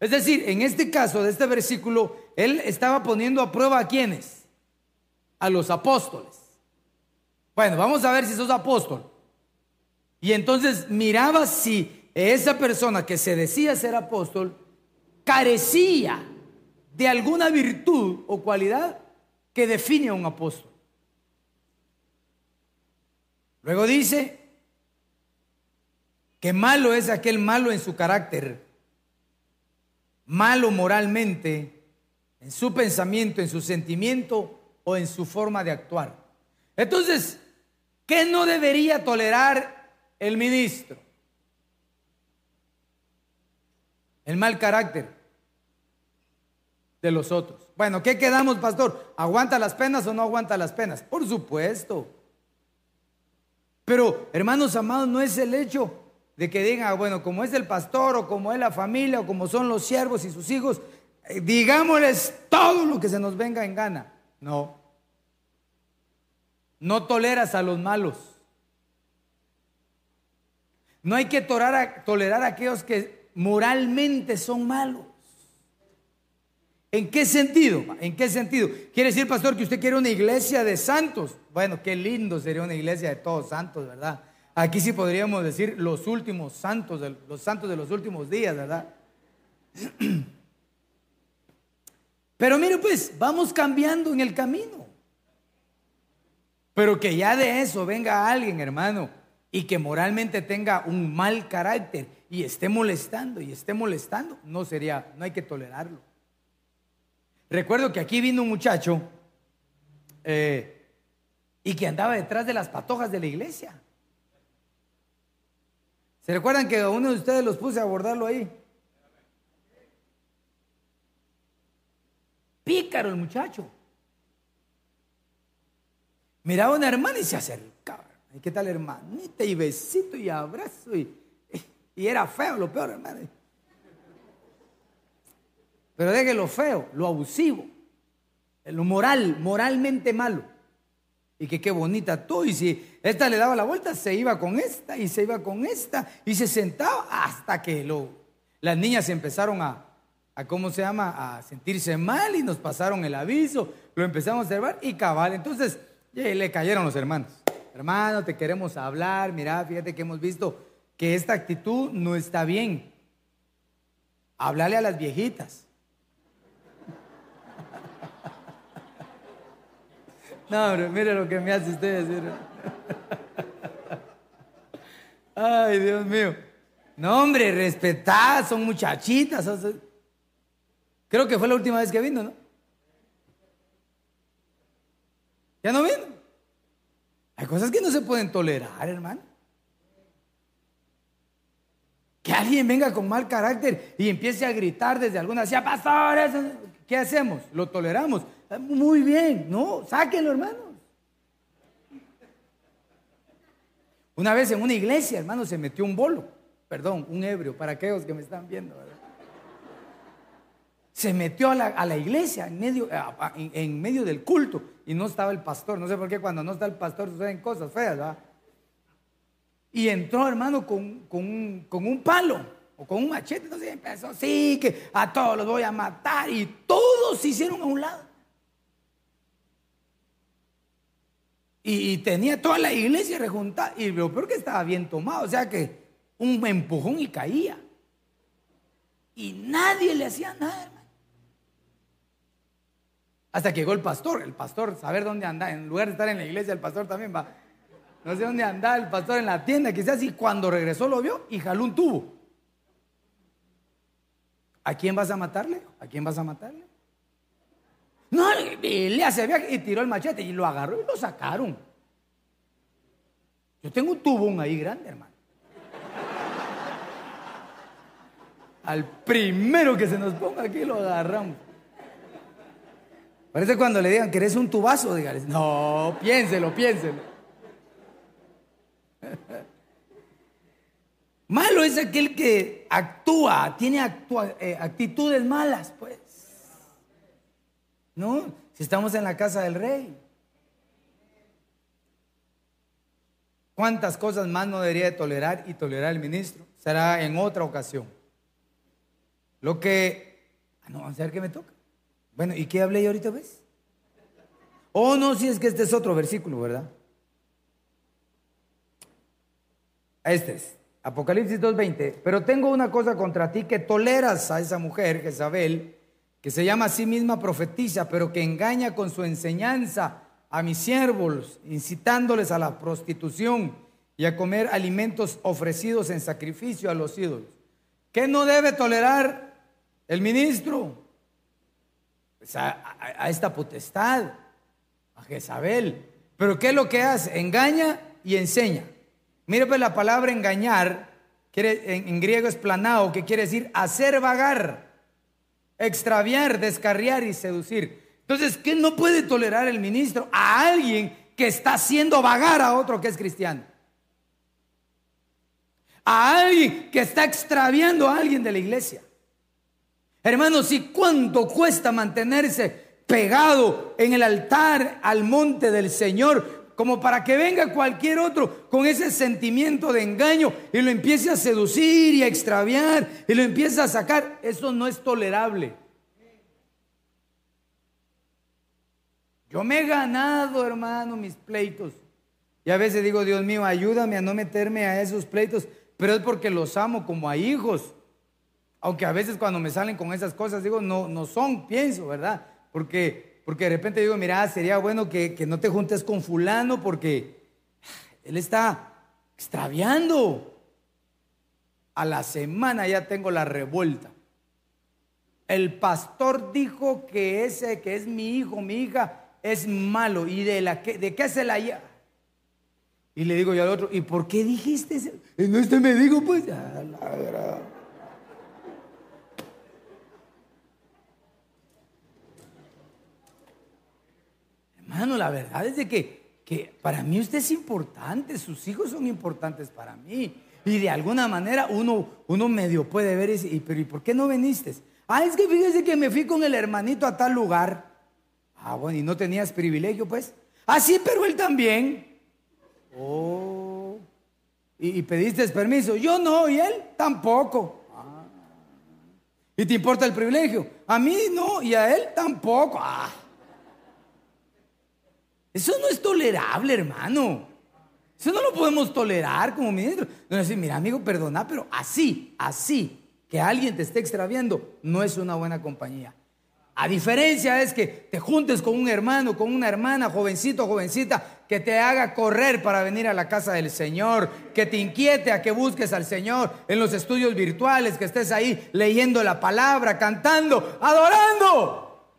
Es decir, en este caso de este versículo, él estaba poniendo a prueba a quienes? A los apóstoles. Bueno, vamos a ver si sos apóstol. Y entonces miraba si esa persona que se decía ser apóstol carecía de alguna virtud o cualidad que define a un apóstol. Luego dice que malo es aquel malo en su carácter, malo moralmente, en su pensamiento, en su sentimiento o en su forma de actuar. Entonces, ¿qué no debería tolerar el ministro? El mal carácter. de los otros. Bueno, ¿qué quedamos, pastor? ¿Aguanta las penas o no aguanta las penas? Por supuesto. Pero, hermanos amados, no es el hecho de que digan, ah, bueno, como es el pastor o como es la familia o como son los siervos y sus hijos, eh, digámosles todo lo que se nos venga en gana. No. No toleras a los malos. No hay que tolerar a, aquellos que moralmente son malos. ¿En qué sentido? ¿En qué sentido? ¿Quiere decir, pastor, que usted quiere una iglesia de santos? Bueno, qué lindo sería una iglesia de todos santos, ¿verdad? Aquí sí podríamos decir los últimos santos, los santos de los últimos días, ¿verdad? *clears throat* Pero mire, pues, vamos cambiando en el camino. Pero que ya de eso venga alguien, hermano, y que moralmente tenga un mal carácter y esté molestando y esté molestando, no sería, no hay que tolerarlo. Recuerdo que aquí vino un muchacho eh, y que andaba detrás de las patojas de la iglesia. ¿Se recuerdan que a uno de ustedes los puse a abordarlo ahí? Pícaro el muchacho. Miraba a una hermana y se acercaba. ¿Y qué tal hermanita? Y besito y abrazo. Y, y era feo, lo peor, hermano. Pero deje lo feo, lo abusivo, lo moral, moralmente malo. Y que qué bonita tú. Y si esta le daba la vuelta, se iba con esta y se iba con esta y se sentaba hasta que lo, las niñas empezaron a, a, ¿cómo se llama? A sentirse mal y nos pasaron el aviso. Lo empezamos a observar y cabal. Entonces le cayeron los hermanos. Hermano, te queremos hablar. Mira, fíjate que hemos visto que esta actitud no está bien. Háblale a las viejitas. *laughs* No, hombre, mire lo que me hace usted decir. *laughs* Ay, Dios mío. No, hombre, respetad, son muchachitas. Creo que fue la última vez que vino, ¿no? ¿Ya no vino? Hay cosas que no se pueden tolerar, hermano. Que alguien venga con mal carácter y empiece a gritar desde alguna silla, pastores, ¿qué hacemos? Lo toleramos. Muy bien, no, sáquenlo, hermanos. Una vez en una iglesia, hermano, se metió un bolo, perdón, un ebrio, para aquellos que me están viendo. Se metió a la, iglesia en, medio del culto y no estaba el pastor. No sé por qué cuando no está el pastor suceden cosas feas, ¿verdad? Y entró, hermano, con, con, con un palo o con un machete. Entonces empezó, sí, que a todos los voy a matar. Y todos se hicieron a un lado. Y, tenía toda la iglesia rejuntada. Y lo peor que estaba bien tomado. O sea que un empujón y caía. Y nadie le hacía nada, hermano. Hasta que llegó el pastor. El pastor, saber dónde anda. En lugar de estar en la iglesia, el pastor también va. No sé dónde anda el pastor en la tienda, quizás. Y cuando regresó lo vio y jaló un tubo. ¿A quién vas a matarle? ¿A quién vas a matarle? No, le hace y tiró el machete y lo agarró y lo sacaron. Yo tengo un tubón ahí grande, hermano. Al primero que se nos ponga aquí lo agarramos. Parece cuando le digan que eres un tubazo, dígales, no, piénselo, piénselo. *laughs* Malo es aquel que actúa, tiene eh, actitudes malas, pues. ¿no? Si estamos en la casa del rey. ¿Cuántas cosas más no debería de tolerar y tolerar el ministro? Será en otra ocasión. Lo que... No, a ver qué me toca. Bueno, ¿y qué hablé yo ahorita, ves? Oh, no, si es que este es otro versículo, ¿verdad? Este es, Apocalipsis 2.20. Pero tengo una cosa contra ti, que toleras a esa mujer, Jezabel, que se llama a sí misma profetiza, pero que engaña con su enseñanza a mis siervos, incitándoles a la prostitución y a comer alimentos ofrecidos en sacrificio a los ídolos. ¿Qué no debe tolerar el ministro? Pues a, esta potestad, a Jezabel. Pero ¿qué es lo que hace? Engaña y enseña. Mire pues la palabra engañar, quiere, en, en griego es planao, que quiere decir hacer vagar extraviar, descarriar y seducir. Entonces, ¿qué no puede tolerar el ministro? A alguien que está haciendo vagar a otro que es cristiano. A alguien que está extraviando a alguien de la iglesia. Hermanos, ¿y cuánto cuesta mantenerse pegado en el altar al monte del Señor como para que venga cualquier otro con ese sentimiento de engaño y lo empiece a seducir y a extraviar y lo empiece a sacar. Eso no es tolerable. Yo me he ganado, hermano, mis pleitos. Y a veces digo, Dios mío, ayúdame a no meterme a esos pleitos, pero es porque los amo como a hijos. Aunque a veces cuando me salen con esas cosas, digo, no, no son, pienso, ¿verdad? Porque porque de repente digo, mira, sería bueno que, no te juntes con fulano porque él está extraviando. A la semana ya tengo la revuelta. El pastor dijo que ese que es mi hijo, mi hija, es malo. ¿Y de, la que, de qué se la lleva? Y le digo yo al otro, ¿y por qué dijiste eso? No este me dijo, pues, la verdad. Hermano, la verdad es de que, que para mí usted es importante, sus hijos son importantes para mí. Y de alguna manera uno, uno medio puede ver, y, pero ¿y por qué no viniste? Ah, es que fíjese que me fui con el hermanito a tal lugar. Ah, bueno, y no tenías privilegio, pues. Ah, sí, pero él también. Oh. ¿Y, pediste permiso? Yo no, y él tampoco. Ah. ¿Y te importa el privilegio? A mí no, y a él tampoco. Ah. Eso no es tolerable, hermano. Eso no lo podemos tolerar como ministro. No decir, mira, amigo, perdona, pero así, así, que alguien te esté extraviando, no es una buena compañía. A diferencia es que te juntes con un hermano, con una hermana, jovencito, jovencita, que te haga correr para venir a la casa del Señor, que te inquiete a que busques al Señor en los estudios virtuales, que estés ahí leyendo la palabra, cantando, adorando.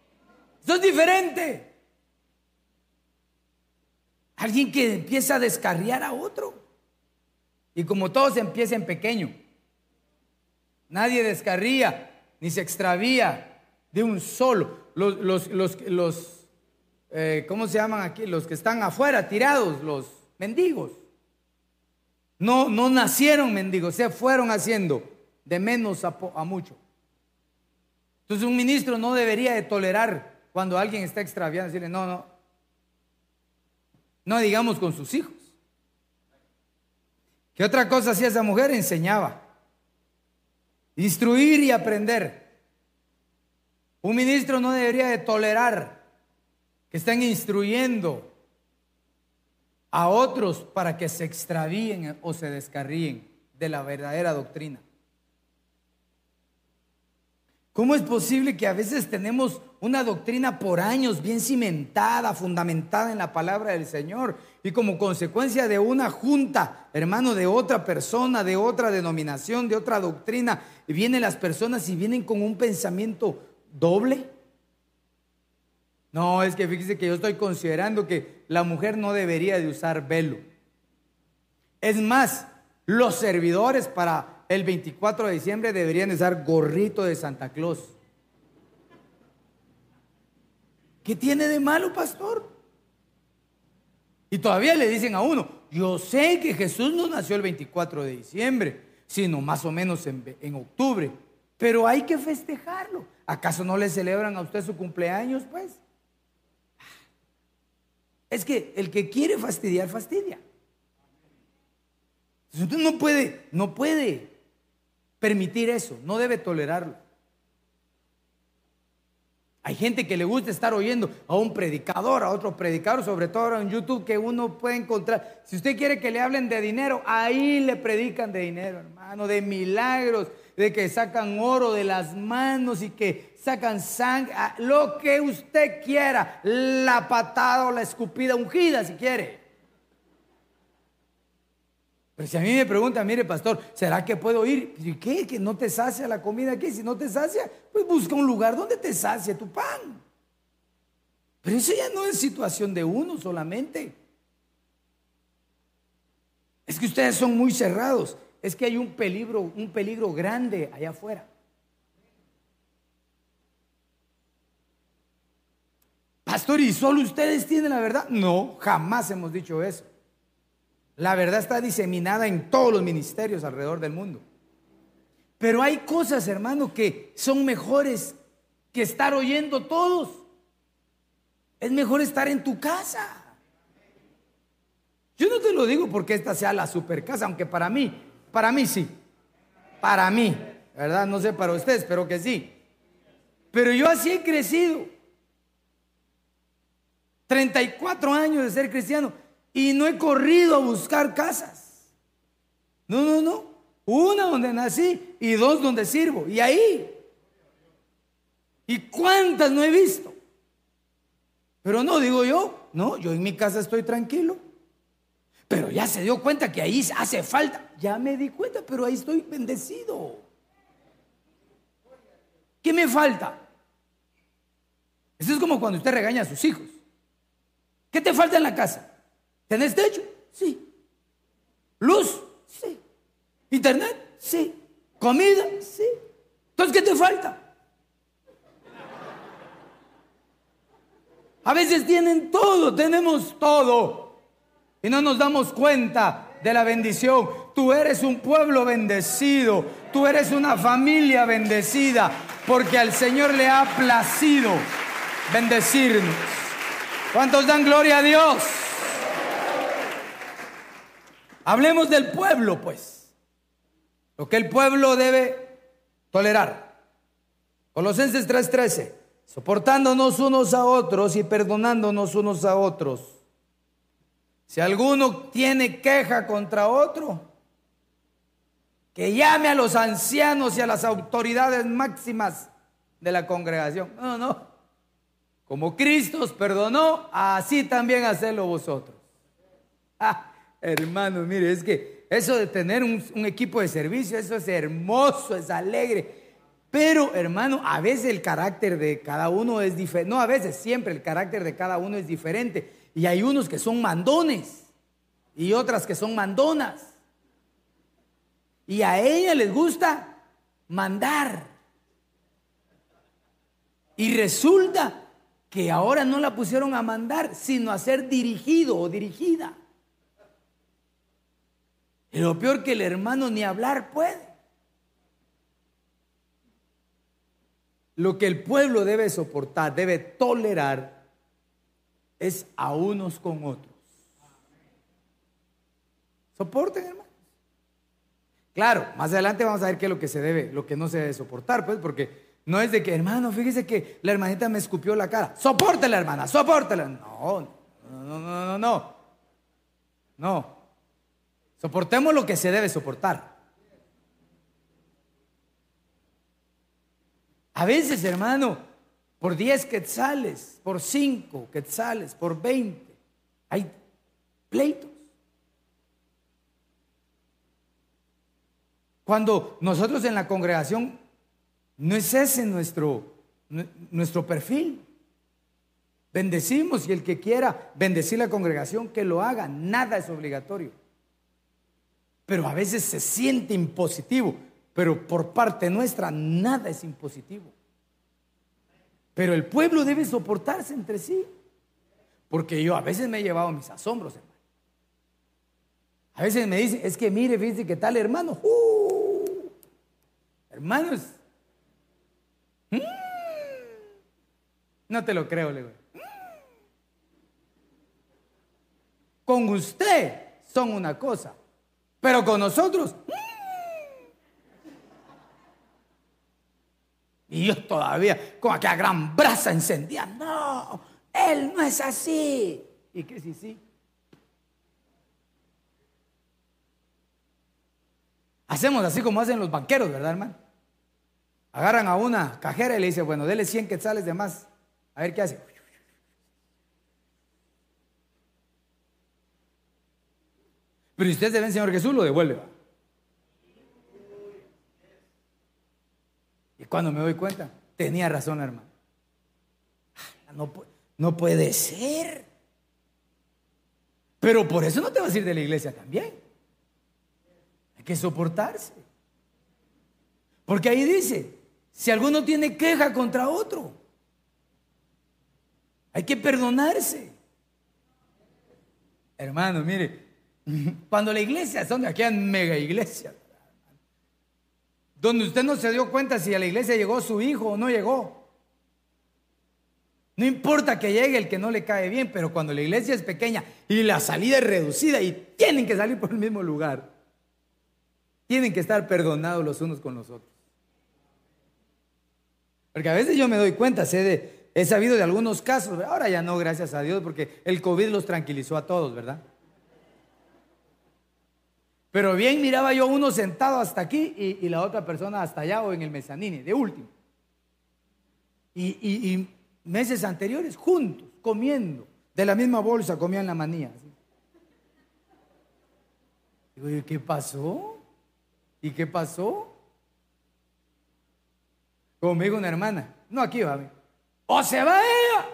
Eso es diferente. Alguien que empieza a descarriar a otro. Y como todos empieza en pequeño. Nadie descarría ni se extravía de un solo. Los, los, eh, ¿cómo se llaman aquí? Los que están afuera, tirados, los mendigos. No, no nacieron mendigos, se fueron haciendo de menos a, a mucho. Entonces un ministro no debería de tolerar cuando alguien está extraviando, decirle, no, no, no digamos con sus hijos. ¿Qué otra cosa hacía esa mujer? Enseñaba. Instruir y aprender. Un ministro no debería de tolerar que estén instruyendo a otros para que se extravíen o se descarríen de la verdadera doctrina. ¿Cómo es posible que a veces tenemos una doctrina por años bien cimentada, fundamentada en la palabra del Señor y como consecuencia de una junta, hermano, de otra persona, de otra denominación, de otra doctrina, vienen las personas y vienen con un pensamiento doble? No, es que fíjese que yo estoy considerando que la mujer no debería de usar velo. Es más, los servidores para el 24 de diciembre deberían usar gorrito de Santa Claus. ¿Qué tiene de malo, pastor? Y todavía le dicen a uno, yo sé que Jesús no nació el 24 de diciembre, sino más o menos en, en octubre, pero hay que festejarlo. ¿Acaso no le celebran a usted su cumpleaños, pues? Es que el que quiere fastidiar, fastidia. Usted no puede, no puede permitir eso, no debe tolerarlo. Hay gente que le gusta estar oyendo a un predicador, a otro predicador, sobre todo ahora en YouTube, que uno puede encontrar. Si usted quiere que le hablen de dinero, ahí le predican de dinero, hermano, de milagros, de que sacan oro de las manos y que sacan sangre, lo que usted quiera, la patada o la escupida ungida si quiere. Pero si a mí me preguntan, mire pastor, ¿será que puedo ir? ¿Y qué? ¿Que no te sacia la comida aquí? Si no te sacia, pues busca un lugar donde te sacie tu pan. Pero eso ya no es situación de uno solamente. Es que ustedes son muy cerrados. Es que hay un peligro, un peligro grande allá afuera. Pastor, ¿y solo ustedes tienen la verdad? No, jamás hemos dicho eso. La verdad está diseminada en todos los ministerios alrededor del mundo. Pero hay cosas, hermano, que son mejores que estar oyendo todos. Es mejor estar en tu casa. Yo no te lo digo porque esta sea la super casa, aunque para mí, para mí sí. Para mí, ¿verdad? No sé para ustedes, pero que sí. Pero yo así he crecido. 34 años de ser cristiano y no he corrido a buscar casas. No, no, no. Una donde nací y dos donde sirvo. Y ahí. ¿Y cuántas no he visto? Pero no digo yo, no, yo en mi casa estoy tranquilo. Pero ya se dio cuenta que ahí hace falta. Ya me di cuenta, pero ahí estoy bendecido. ¿Qué me falta? Eso es como cuando usted regaña a sus hijos. ¿Qué te falta en la casa? ¿Tenés techo? Sí. ¿Luz? Sí. ¿Internet? Sí. ¿Comida? Sí. Entonces, ¿qué te falta? A veces tienen todo, tenemos todo. Y no nos damos cuenta de la bendición. Tú eres un pueblo bendecido. Tú eres una familia bendecida. Porque al Señor le ha placido bendecirnos. ¿Cuántos dan gloria a Dios? Hablemos del pueblo, pues. Lo que el pueblo debe tolerar. Colosenses 3:13 soportándonos unos a otros y perdonándonos unos a otros. Si alguno tiene queja contra otro, que llame a los ancianos y a las autoridades máximas de la congregación. No, no. Como Cristo os perdonó, así también hacedlo vosotros. Ah, hermanos, mire, es que eso de tener un, un equipo de servicio, eso es hermoso, es alegre. Pero, hermano, a veces el carácter de cada uno es diferente. No, a veces, siempre el carácter de cada uno es diferente. Y hay unos que son mandones y otras que son mandonas. Y a ella les gusta mandar. Y resulta que ahora no la pusieron a mandar, sino a ser dirigido o dirigida. Y lo peor que el hermano ni hablar puede. Lo que el pueblo debe soportar, debe tolerar, es a unos con otros. Soporten, hermanos. Claro, más adelante vamos a ver qué es lo que se debe, lo que no se debe soportar, pues, porque no es de que, hermano, fíjese que la hermanita me escupió la cara. Sopórtela, hermana, sopórtela. No, no, no, no, no, no. No. Soportemos lo que se debe soportar. A veces, hermano, por 10 quetzales, por 5 quetzales, por 20, hay pleitos. Cuando nosotros en la congregación, no es ese nuestro, nuestro perfil. Bendecimos y el que quiera bendecir la congregación, que lo haga. Nada es obligatorio. Pero a veces se siente impositivo. Pero por parte nuestra nada es impositivo. Pero el pueblo debe soportarse entre sí. Porque yo a veces me he llevado mis asombros, hermano. A veces me dice, es que mire, fíjese que tal hermano. Uh, hermanos. Mm, no te lo creo, le digo. Mm, con usted son una cosa, pero con nosotros. Y yo todavía con aquella gran brasa encendida. No, él no es así. ¿Y qué sí? Hacemos así como hacen los banqueros, ¿verdad, hermano? Agarran a una cajera y le dicen, bueno, dele 100 quetzales de más. A ver qué hace. Pero si usted se ve, Señor Jesús, lo devuelve. Y cuando me doy cuenta, tenía razón, hermano. Ah, no, no puede ser. Pero por eso no te vas a ir de la iglesia también. Hay que soportarse. Porque ahí dice, si alguno tiene queja contra otro, Hay que perdonarse. Hermano, mire, cuando la iglesia, son de en mega iglesia, donde usted no se dio cuenta si a la iglesia llegó su hijo o no llegó. No importa que llegue el que no le cae bien, pero cuando la iglesia es pequeña y la salida es reducida y tienen que salir por el mismo lugar, tienen que estar perdonados los unos con los otros. Porque a veces yo me doy cuenta, sé de, he sabido de algunos casos, ahora ya no, gracias a Dios, porque el COVID los tranquilizó a todos, ¿verdad? Pero bien miraba yo uno sentado hasta aquí y, la otra persona hasta allá o en el mezanine, de último. Y, meses anteriores, juntos, comiendo, de la misma bolsa, comían la manía. Digo, ¿y qué pasó? ¿Y qué pasó? Conmigo una hermana, no aquí va, o se va ella,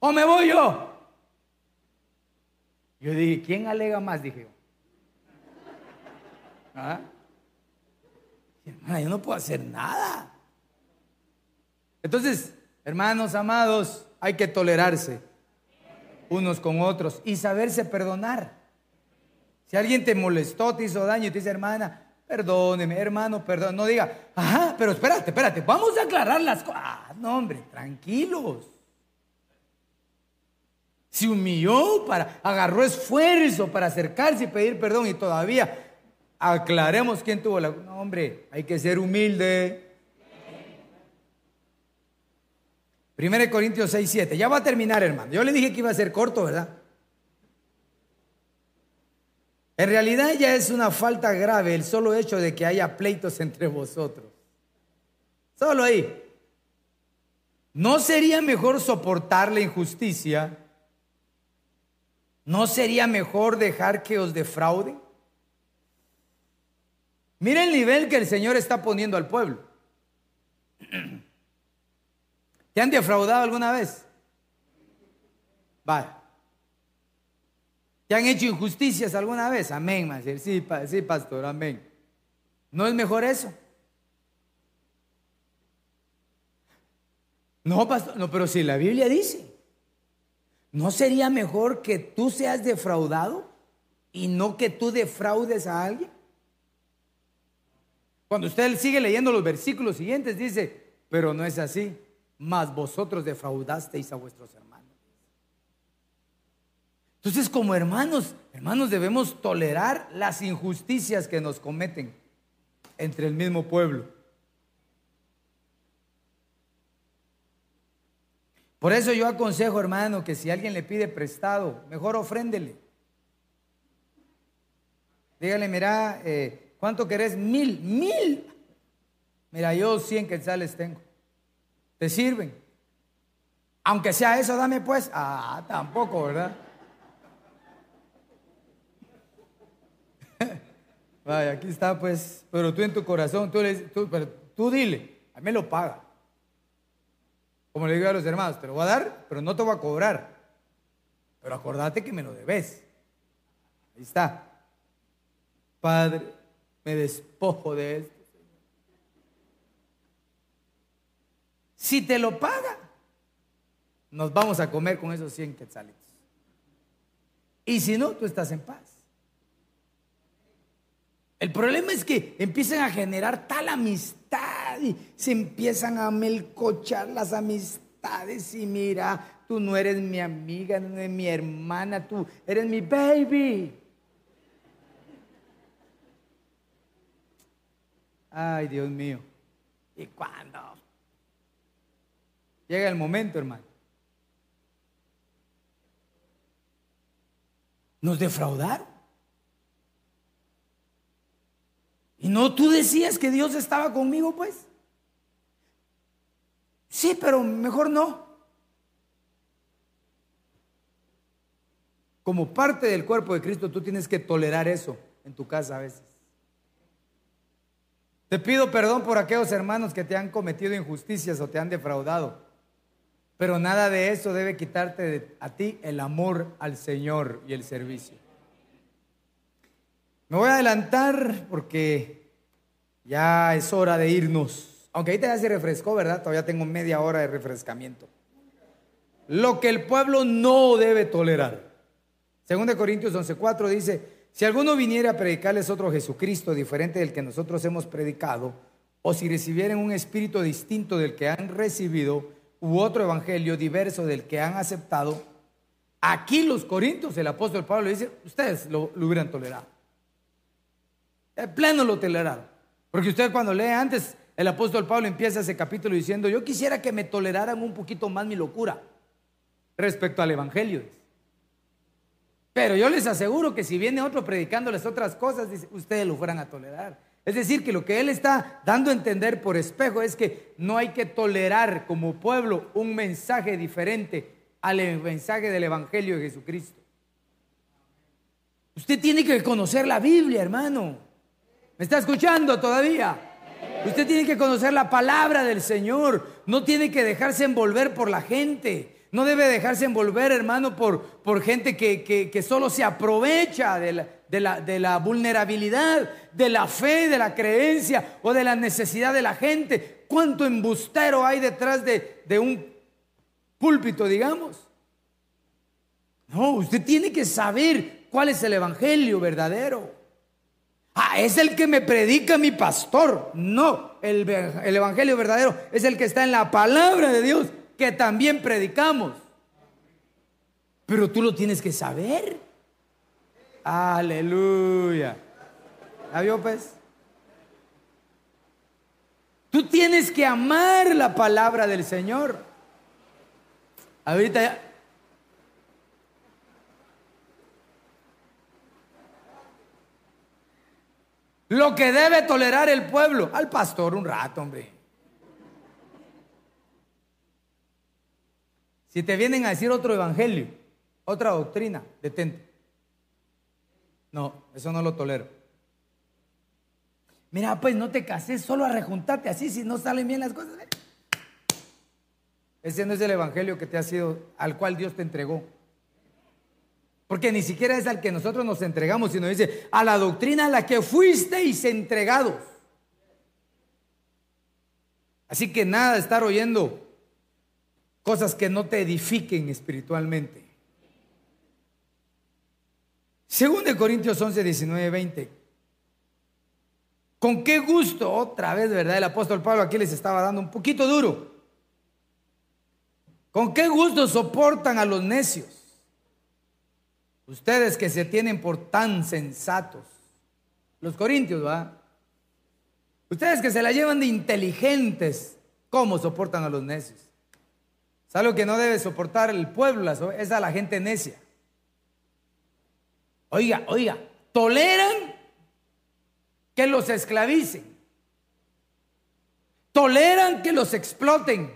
o me voy yo. Yo dije, ¿quién alega más? Dije yo. ¿Ah? yo no puedo hacer nada. Entonces, hermanos amados, hay que tolerarse unos con otros y saberse perdonar. Si alguien te molestó, te hizo daño y te dice, hermana, perdóneme, hermano, perdón, no diga, ajá, pero espérate, espérate, vamos a aclarar las cosas. Ah, no, hombre, tranquilos. Se humilló para, agarró esfuerzo para acercarse y pedir perdón y todavía aclaremos quién tuvo la... No, hombre, hay que ser humilde. 1 Corintios 6, 7. Ya va a terminar, hermano. Yo le dije que iba a ser corto, ¿verdad? En realidad ya es una falta grave el solo hecho de que haya pleitos entre vosotros. Solo ahí. ¿No sería mejor soportar la injusticia? ¿No sería mejor dejar que os defrauden? Mira el nivel que el Señor está poniendo al pueblo. *clears throat* ¿Te han defraudado alguna vez? Vale. ¿Te han hecho injusticias alguna vez? Amén, Sí, sí, pastor, amén. ¿No es mejor eso? No, pastor, no, pero si la Biblia dice, ¿no sería mejor que tú seas defraudado y no que tú defraudes a alguien? Cuando usted sigue leyendo los versículos siguientes, dice, pero no es así, mas vosotros defraudasteis a vuestros hermanos. Entonces, como hermanos, hermanos, debemos tolerar las injusticias que nos cometen entre el mismo pueblo. Por eso yo aconsejo, hermano, que si alguien le pide prestado, mejor ofréndele. Dígale, mira, eh, ¿Cuánto querés? Mil, mil. Mira, yo cien quetzales tengo. ¿Te sirven? Aunque sea eso, dame pues. Ah, tampoco, ¿verdad? *laughs* Vaya, aquí está pues. Pero tú en tu corazón, tú, le, tú, pero tú dile, a mí me lo paga. Como le digo a los hermanos, te lo voy a dar, pero no te voy a cobrar. Pero acordate que me lo debes. Ahí está. Padre, me despojo de esto. Si te lo paga, nos vamos a comer con esos 100 quetzales. Y si no, tú estás en paz. El problema es que empiezan a generar tal amistad y se empiezan a melcochar las amistades y mira, tú no eres mi amiga, no eres mi hermana, tú eres mi baby. Ay, Dios mío. ¿Y cuándo? Llega el momento, hermano. Nos defraudaron. Y no, tú decías que Dios estaba conmigo, pues. Sí, pero mejor no. Como parte del cuerpo de Cristo, tú tienes que tolerar eso en tu casa a veces. Te pido perdón por aquellos hermanos que te han cometido injusticias o te han defraudado. Pero nada de eso debe quitarte a ti el amor al Señor y el servicio. Me voy a adelantar porque ya es hora de irnos. Aunque ahí te ya se refrescó, ¿verdad? Todavía tengo media hora de refrescamiento. lo que el pueblo no debe tolerar. Según de Corintios 11:4 dice, si alguno viniera a predicarles otro Jesucristo diferente del que nosotros hemos predicado, o si recibieren un espíritu distinto del que han recibido, u otro evangelio diverso del que han aceptado, aquí los corintios, el apóstol Pablo dice, ustedes lo, hubieran tolerado. En pleno lo toleraron. Porque usted cuando lee antes, el apóstol Pablo empieza ese capítulo diciendo, yo quisiera que me toleraran un poquito más mi locura respecto al evangelio. Pero yo les aseguro que si viene otro predicándoles otras cosas, ustedes lo fueran a tolerar. Es decir, que lo que él está dando a entender por espejo es que no hay que tolerar como pueblo un mensaje diferente al mensaje del Evangelio de Jesucristo. Usted tiene que conocer la Biblia, hermano. ¿Me está escuchando todavía? Usted tiene que conocer la palabra del Señor. No tiene que dejarse envolver por la gente. No debe dejarse envolver, hermano, por, por gente que, que, solo se aprovecha de la, de, la, vulnerabilidad, de la fe, de la creencia o de la necesidad de la gente. ¿Cuánto embustero hay detrás de, de un púlpito, digamos? No, usted tiene que saber cuál es el evangelio verdadero. Ah, es el que me predica mi pastor. No, el, el evangelio verdadero es el que está en la palabra de Dios que también predicamos. Pero tú lo tienes que saber. Aleluya. ¿Ya vio pues? Tú tienes que amar la palabra del Señor. Ahorita ya. Lo que debe tolerar el pueblo, al pastor un rato, hombre. Si te vienen a decir otro evangelio, otra doctrina, detente. No, eso no lo tolero. Mira, pues no te cases solo a rejuntarte así si no salen bien las cosas. Ese no es el evangelio que te ha sido, al cual Dios te entregó. Porque ni siquiera es al que nosotros nos entregamos, sino dice a la doctrina a la que fuisteis entregados. Así que nada de estar oyendo cosas que no te edifiquen espiritualmente. Según de Corintios 11, 19, 20. ¿Con qué gusto? Otra vez, ¿verdad? El apóstol Pablo aquí les estaba dando un poquito duro. ¿Con qué gusto soportan a los necios? Ustedes que se tienen por tan sensatos. Los corintios, ¿va? Ustedes que se la llevan de inteligentes, ¿cómo soportan a los necios? Es algo que no debe soportar el pueblo, es a la gente necia. Oiga, oiga, toleran que los esclavicen. Toleran que los exploten.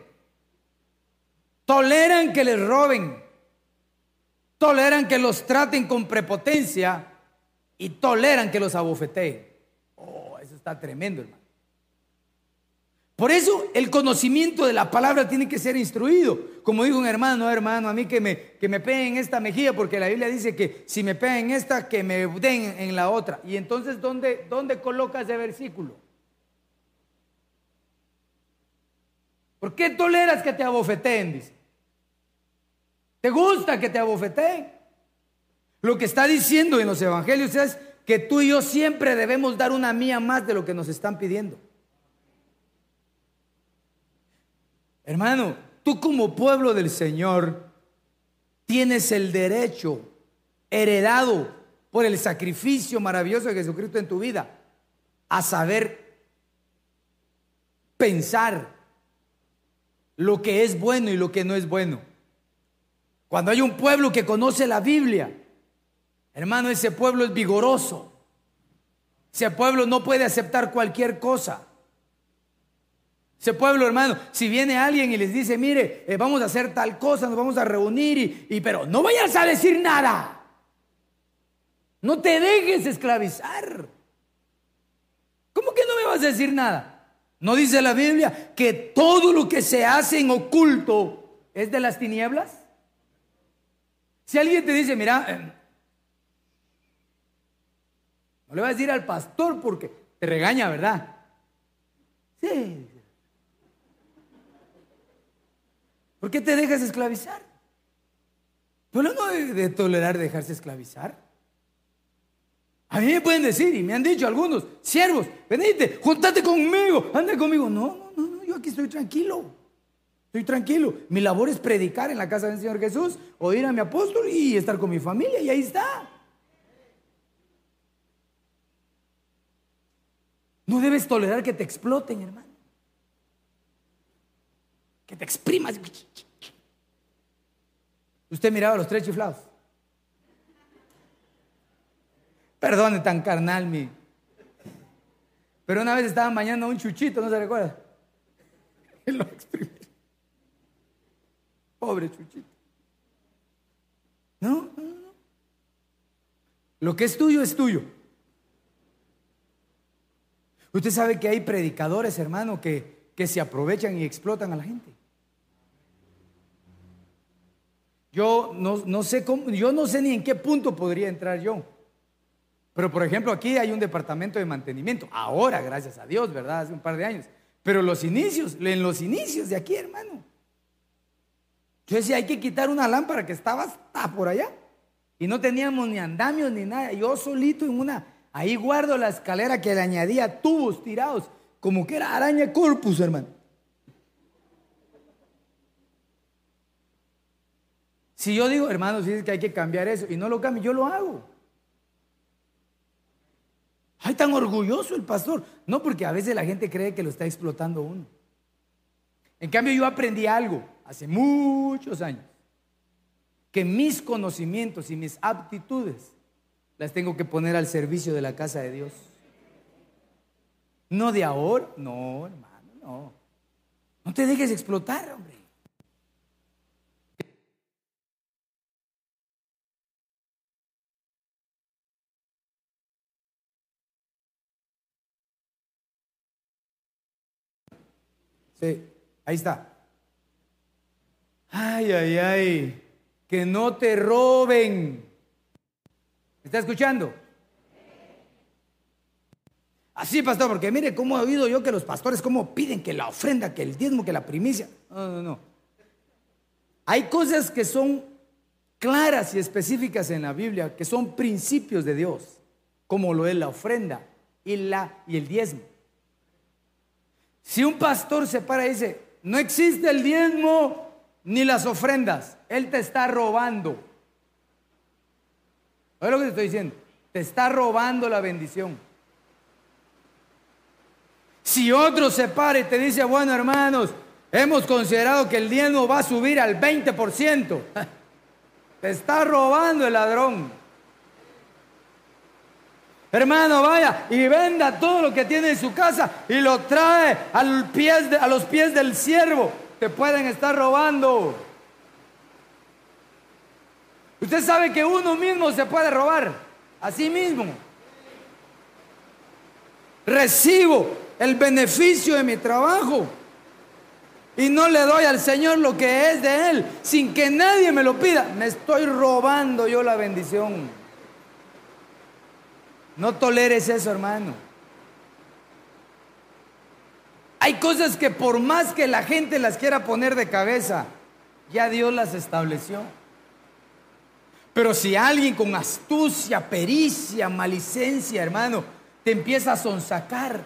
Toleran que les roben. Toleran que los traten con prepotencia y toleran que los abofeteen. Oh, eso está tremendo, hermano. Por eso el conocimiento de la palabra tiene que ser instruido. Como dijo un hermano, hermano, a mí que me, que me peguen en esta mejilla, porque la Biblia dice que si me pegan en esta, que me den en la otra. Y entonces, ¿dónde, dónde coloca ese versículo? ¿Por qué toleras que te abofeteen? Dice. ¿Te gusta que te abofeteen? Lo que está diciendo en los evangelios es que tú y yo siempre debemos dar una mía más de lo que nos están pidiendo. Hermano, tú como pueblo del Señor tienes el derecho heredado por el sacrificio maravilloso de Jesucristo en tu vida a saber pensar lo que es bueno y lo que no es bueno. Cuando hay un pueblo que conoce la Biblia, hermano, ese pueblo es vigoroso. Ese pueblo no puede aceptar cualquier cosa. Ese pueblo, hermano, si viene alguien y les dice, mire, eh, vamos a hacer tal cosa, nos vamos a reunir, y, pero no vayas a decir nada. No te dejes esclavizar. ¿Cómo que no me vas a decir nada? ¿No dice la Biblia que todo lo que se hace en oculto es de las tinieblas? Si alguien te dice, mira, eh, no le vas a decir al pastor porque te regaña, ¿verdad? Sí, ¿Por qué te dejas esclavizar? Pero no debe de tolerar dejarse esclavizar. A mí me pueden decir, y me han dicho algunos, siervos, venite, juntate conmigo, anda conmigo. No, no, no, yo aquí estoy tranquilo. Estoy tranquilo. Mi labor es predicar en la casa del Señor Jesús, oír a mi apóstol y estar con mi familia, y ahí está. No debes tolerar que te exploten, hermano. Que te exprimas. Usted miraba los tres chiflados. Perdone tan carnal mi. Pero una vez estaba bañando un chuchito, ¿no se recuerda? *laughs* Él lo exprimió. Pobre chuchito. No, no, no. Lo que es tuyo es tuyo. Usted sabe que hay predicadores, hermano, que, que se aprovechan y explotan a la gente. Yo no, sé cómo, yo no sé ni en qué punto podría entrar yo. Pero por ejemplo, aquí hay un departamento de mantenimiento. Ahora, gracias a Dios, ¿verdad? Hace un par de años. Pero los inicios, en los inicios de aquí, hermano. Yo decía, hay que quitar una lámpara que estaba hasta por allá. Y no teníamos ni andamios ni nada. Yo solito en una, ahí guardo la escalera que le añadía tubos tirados, como que era araña corpus, hermano. Si yo digo, hermanos, dice que hay que cambiar eso y no lo cambio, yo lo hago. Ay, tan orgulloso el pastor. No, porque a veces la gente cree que lo está explotando uno. En cambio, yo aprendí algo hace muchos años. Que mis conocimientos y mis aptitudes las tengo que poner al servicio de la casa de Dios. No de ahora, no, hermano, no. No te dejes explotar, hombre. Ahí está. Ay, ay, ay, que no te roben. ¿Me está escuchando? Así, pastor, porque mire cómo he oído yo que los pastores cómo piden que la ofrenda, que el diezmo, que la primicia. No, no, no. Hay cosas que son claras y específicas en la Biblia, que son principios de Dios, como lo es la ofrenda y, la, y el diezmo. Si un pastor se para y dice, no existe el diezmo ni las ofrendas, él te está robando. ¿Oye lo que te estoy diciendo? Te está robando la bendición. Si otro se para y te dice, bueno hermanos, hemos considerado que el diezmo va a subir al 20%, *laughs* te está robando el ladrón. Hermano, vaya y venda todo lo que tiene en su casa y lo trae a los pies del siervo. Te pueden estar robando. Usted sabe que uno mismo se puede robar a sí mismo. Recibo el beneficio de mi trabajo y no le doy al Señor lo que es de Él sin que nadie me lo pida. Me estoy robando yo la bendición. No toleres eso, hermano. Hay cosas que por más que la gente las quiera poner de cabeza, ya Dios las estableció. Pero si alguien con astucia, pericia, malicencia, hermano, te empieza a sonsacar.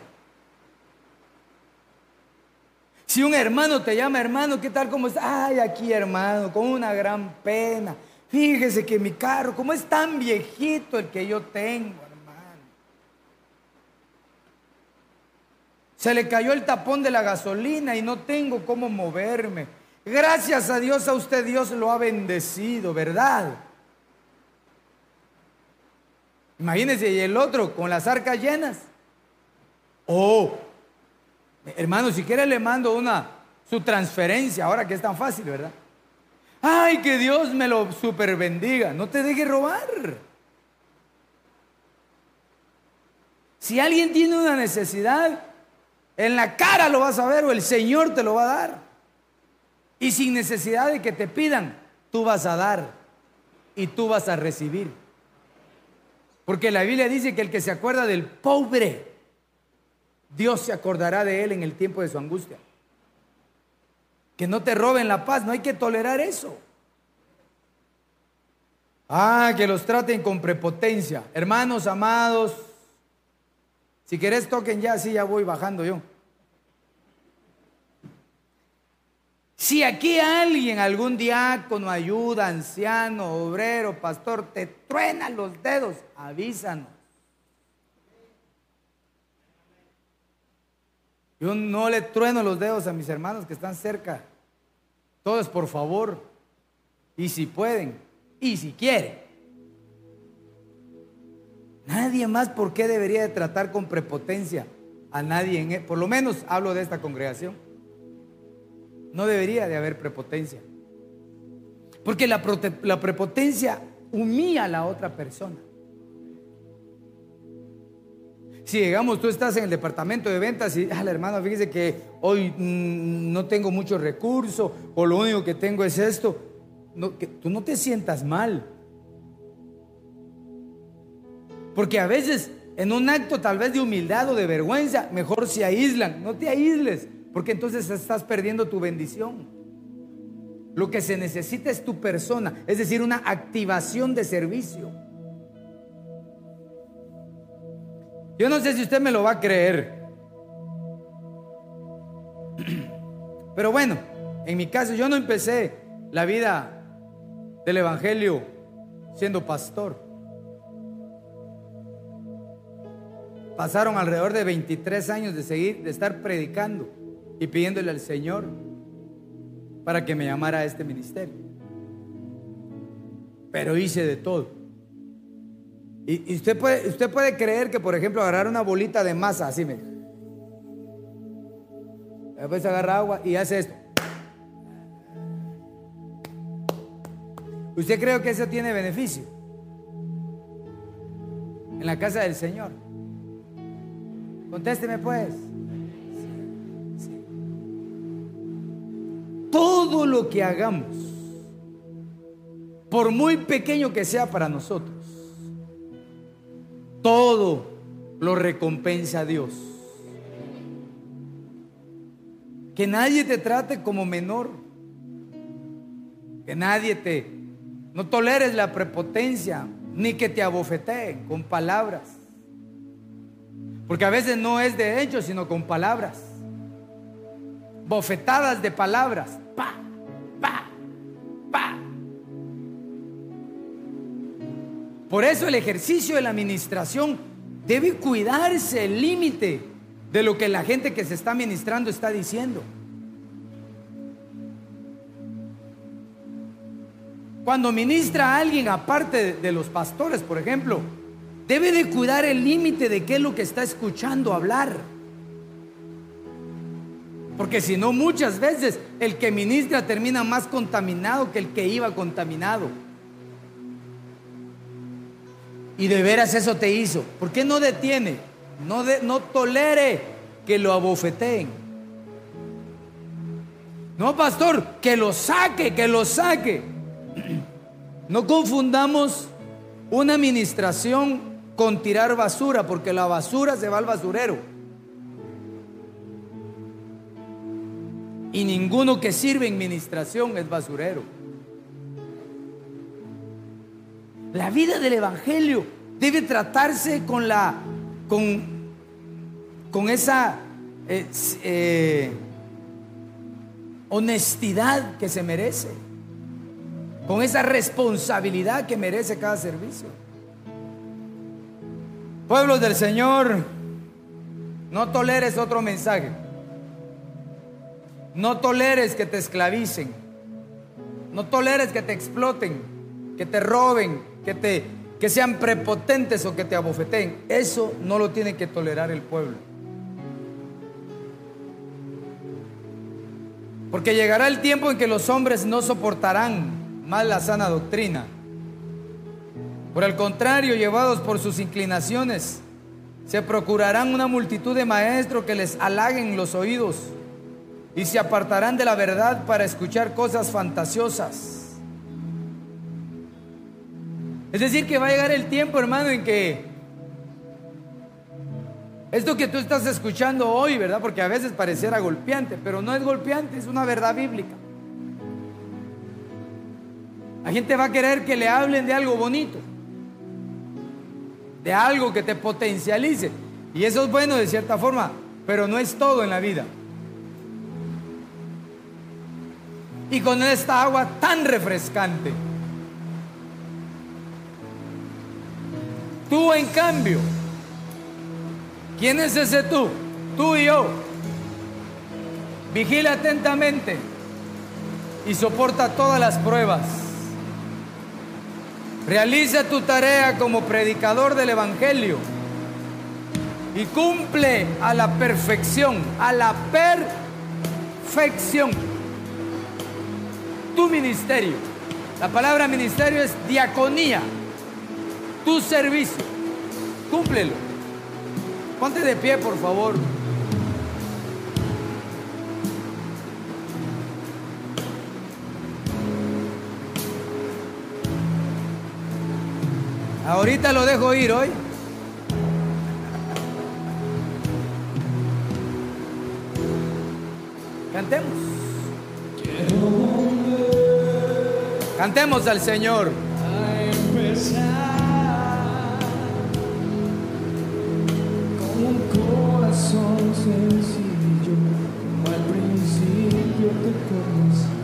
Si un hermano te llama, hermano, ¿qué tal? ¿Cómo está? Ay, aquí, hermano, con una gran pena. Fíjese que mi carro, como es tan viejito el que yo tengo, Se le cayó el tapón de la gasolina y no tengo cómo moverme. Gracias a Dios a usted Dios lo ha bendecido, ¿verdad? Imagínese, y el otro con las arcas llenas. Oh, hermano, si quiere le mando una, su transferencia, ahora que es tan fácil, ¿verdad? Ay, que Dios me lo super bendiga. No te deje robar. Si alguien tiene una necesidad, en la cara lo vas a ver o el Señor te lo va a dar. Y sin necesidad de que te pidan, tú vas a dar y tú vas a recibir. Porque la Biblia dice que el que se acuerda del pobre, Dios se acordará de él en el tiempo de su angustia. Que no te roben la paz, no hay que tolerar eso. Ah, que los traten con prepotencia. Hermanos amados, si querés toquen ya, sí, ya voy bajando yo. Si aquí alguien, algún diácono, ayuda, anciano, obrero, pastor, te truena los dedos, avísanos. Yo no le trueno los dedos a mis hermanos que están cerca. Todo es por favor. Y si pueden, y si quieren. Nadie más, ¿por qué debería de tratar con prepotencia a nadie? En, e-? por lo menos hablo de esta congregación. No debería de haber prepotencia. Porque la, la prepotencia humilla a la otra persona. Si digamos tú estás en el departamento de ventas y, ah, hermano, fíjese que hoy mm, no tengo muchos recursos o lo único que tengo es esto, que tú no te sientas mal. Porque a veces en un acto tal vez de humildad o de vergüenza, mejor se aíslan. No te aísles, porque entonces estás perdiendo tu bendición. Lo que se necesita es tu persona, es decir, una activación de servicio. Yo no sé si usted me lo va a creer. *clears throat* Pero bueno, en mi caso yo no empecé la vida del Evangelio siendo pastor. Pasaron alrededor de 23 años de seguir, de estar predicando y pidiéndole al Señor para que me llamara a este ministerio. Pero hice de todo. Y, usted, puede, usted puede creer que, por ejemplo, agarrar una bolita de masa, así me. Después agarra agua y hace esto. ¿Usted cree que eso tiene beneficio? En la casa del Señor. Contésteme pues. Todo lo que hagamos, por muy pequeño que sea para nosotros, todo lo recompensa a Dios. Que nadie te trate como menor. Que nadie te no toleres la prepotencia ni que te abofeteen con palabras. Porque a veces no es de hecho, sino con palabras. Bofetadas de palabras. Pa, pa, pa. Por eso el ejercicio de la administración debe cuidarse el límite de lo que la gente que se está ministrando está diciendo. Cuando ministra a alguien, aparte de los pastores, por ejemplo, debe de cuidar el límite de qué es lo que está escuchando hablar. Porque si no, muchas veces el que ministra termina más contaminado que el que iba contaminado. Y de veras eso te hizo. ¿Por qué no detiene? No, no tolere que lo abofeteen. No, pastor, que lo saque, que lo saque. *clears throat* No confundamos una administración con tirar basura, porque la basura se va al basurero. Y ninguno que sirve en administración es basurero. La vida del Evangelio debe tratarse con la con, con esa eh, eh, honestidad que se merece con esa responsabilidad que merece cada servicio. Pueblos del Señor, no toleres otro mensaje. No toleres que te esclavicen. No toleres que te exploten, que te roben, que te que sean prepotentes o que te abofeten. Eso no lo tiene que tolerar el pueblo. Porque llegará el tiempo en que los hombres no soportarán más la sana doctrina. Por el contrario, llevados por sus inclinaciones, se procurarán una multitud de maestros que les halaguen los oídos y se apartarán de la verdad para escuchar cosas fantasiosas. Es decir, que va a llegar el tiempo, hermano, en que esto que tú estás escuchando hoy, ¿verdad? Porque a veces pareciera golpeante, pero no es golpeante, es una verdad bíblica. La gente va a querer que le hablen de algo bonito, de algo que te potencialice. Y eso es bueno de cierta forma, pero no es todo en la vida. Y con esta agua tan refrescante. Tú en cambio, ¿quién es ese tú? Tú y yo. Vigila atentamente y soporta todas las pruebas. Realiza tu tarea como predicador del Evangelio y cumple a la perfección, a la perfección tu ministerio. La palabra ministerio es diaconía, tu servicio. Cúmplelo. Ponte de pie, por favor. Ahorita lo dejo ir hoy. Cantemos. Cantemos al Señor. A empezar con un corazón sencillo, como al principio te conocí.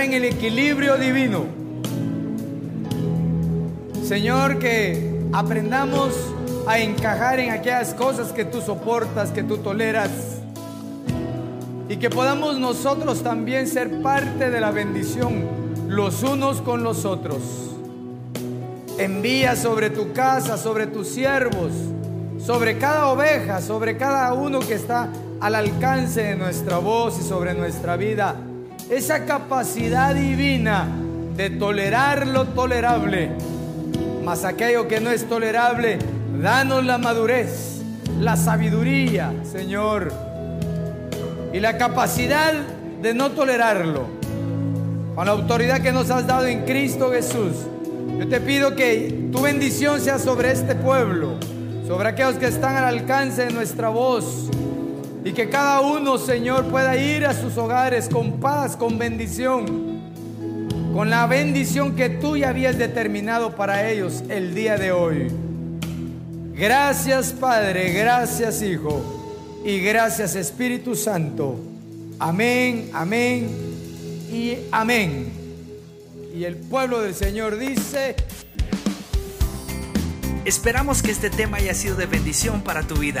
En el equilibrio divino. Señor, que aprendamos a encajar en aquellas cosas que tú soportas, que tú toleras. Y que podamos nosotros también ser parte de la bendición los unos con los otros. Envía sobre tu casa, sobre tus siervos, sobre cada oveja, sobre cada uno que está al alcance de nuestra voz y sobre nuestra vida. Esa capacidad divina de tolerar lo tolerable. Mas aquello que no es tolerable, danos la madurez, la sabiduría, Señor, y la capacidad de no tolerarlo. Con la autoridad que nos has dado en Cristo Jesús, yo te pido que tu bendición sea sobre este pueblo, sobre aquellos que están al alcance de nuestra voz. Y que cada uno, Señor, pueda ir a sus hogares con paz, con bendición con la bendición que tú ya habías determinado para ellos el día de hoy. Gracias Padre, gracias Hijo y gracias Espíritu Santo. Amén, amén y amén. Y el pueblo del Señor dice... Esperamos que este tema haya sido de bendición para tu vida.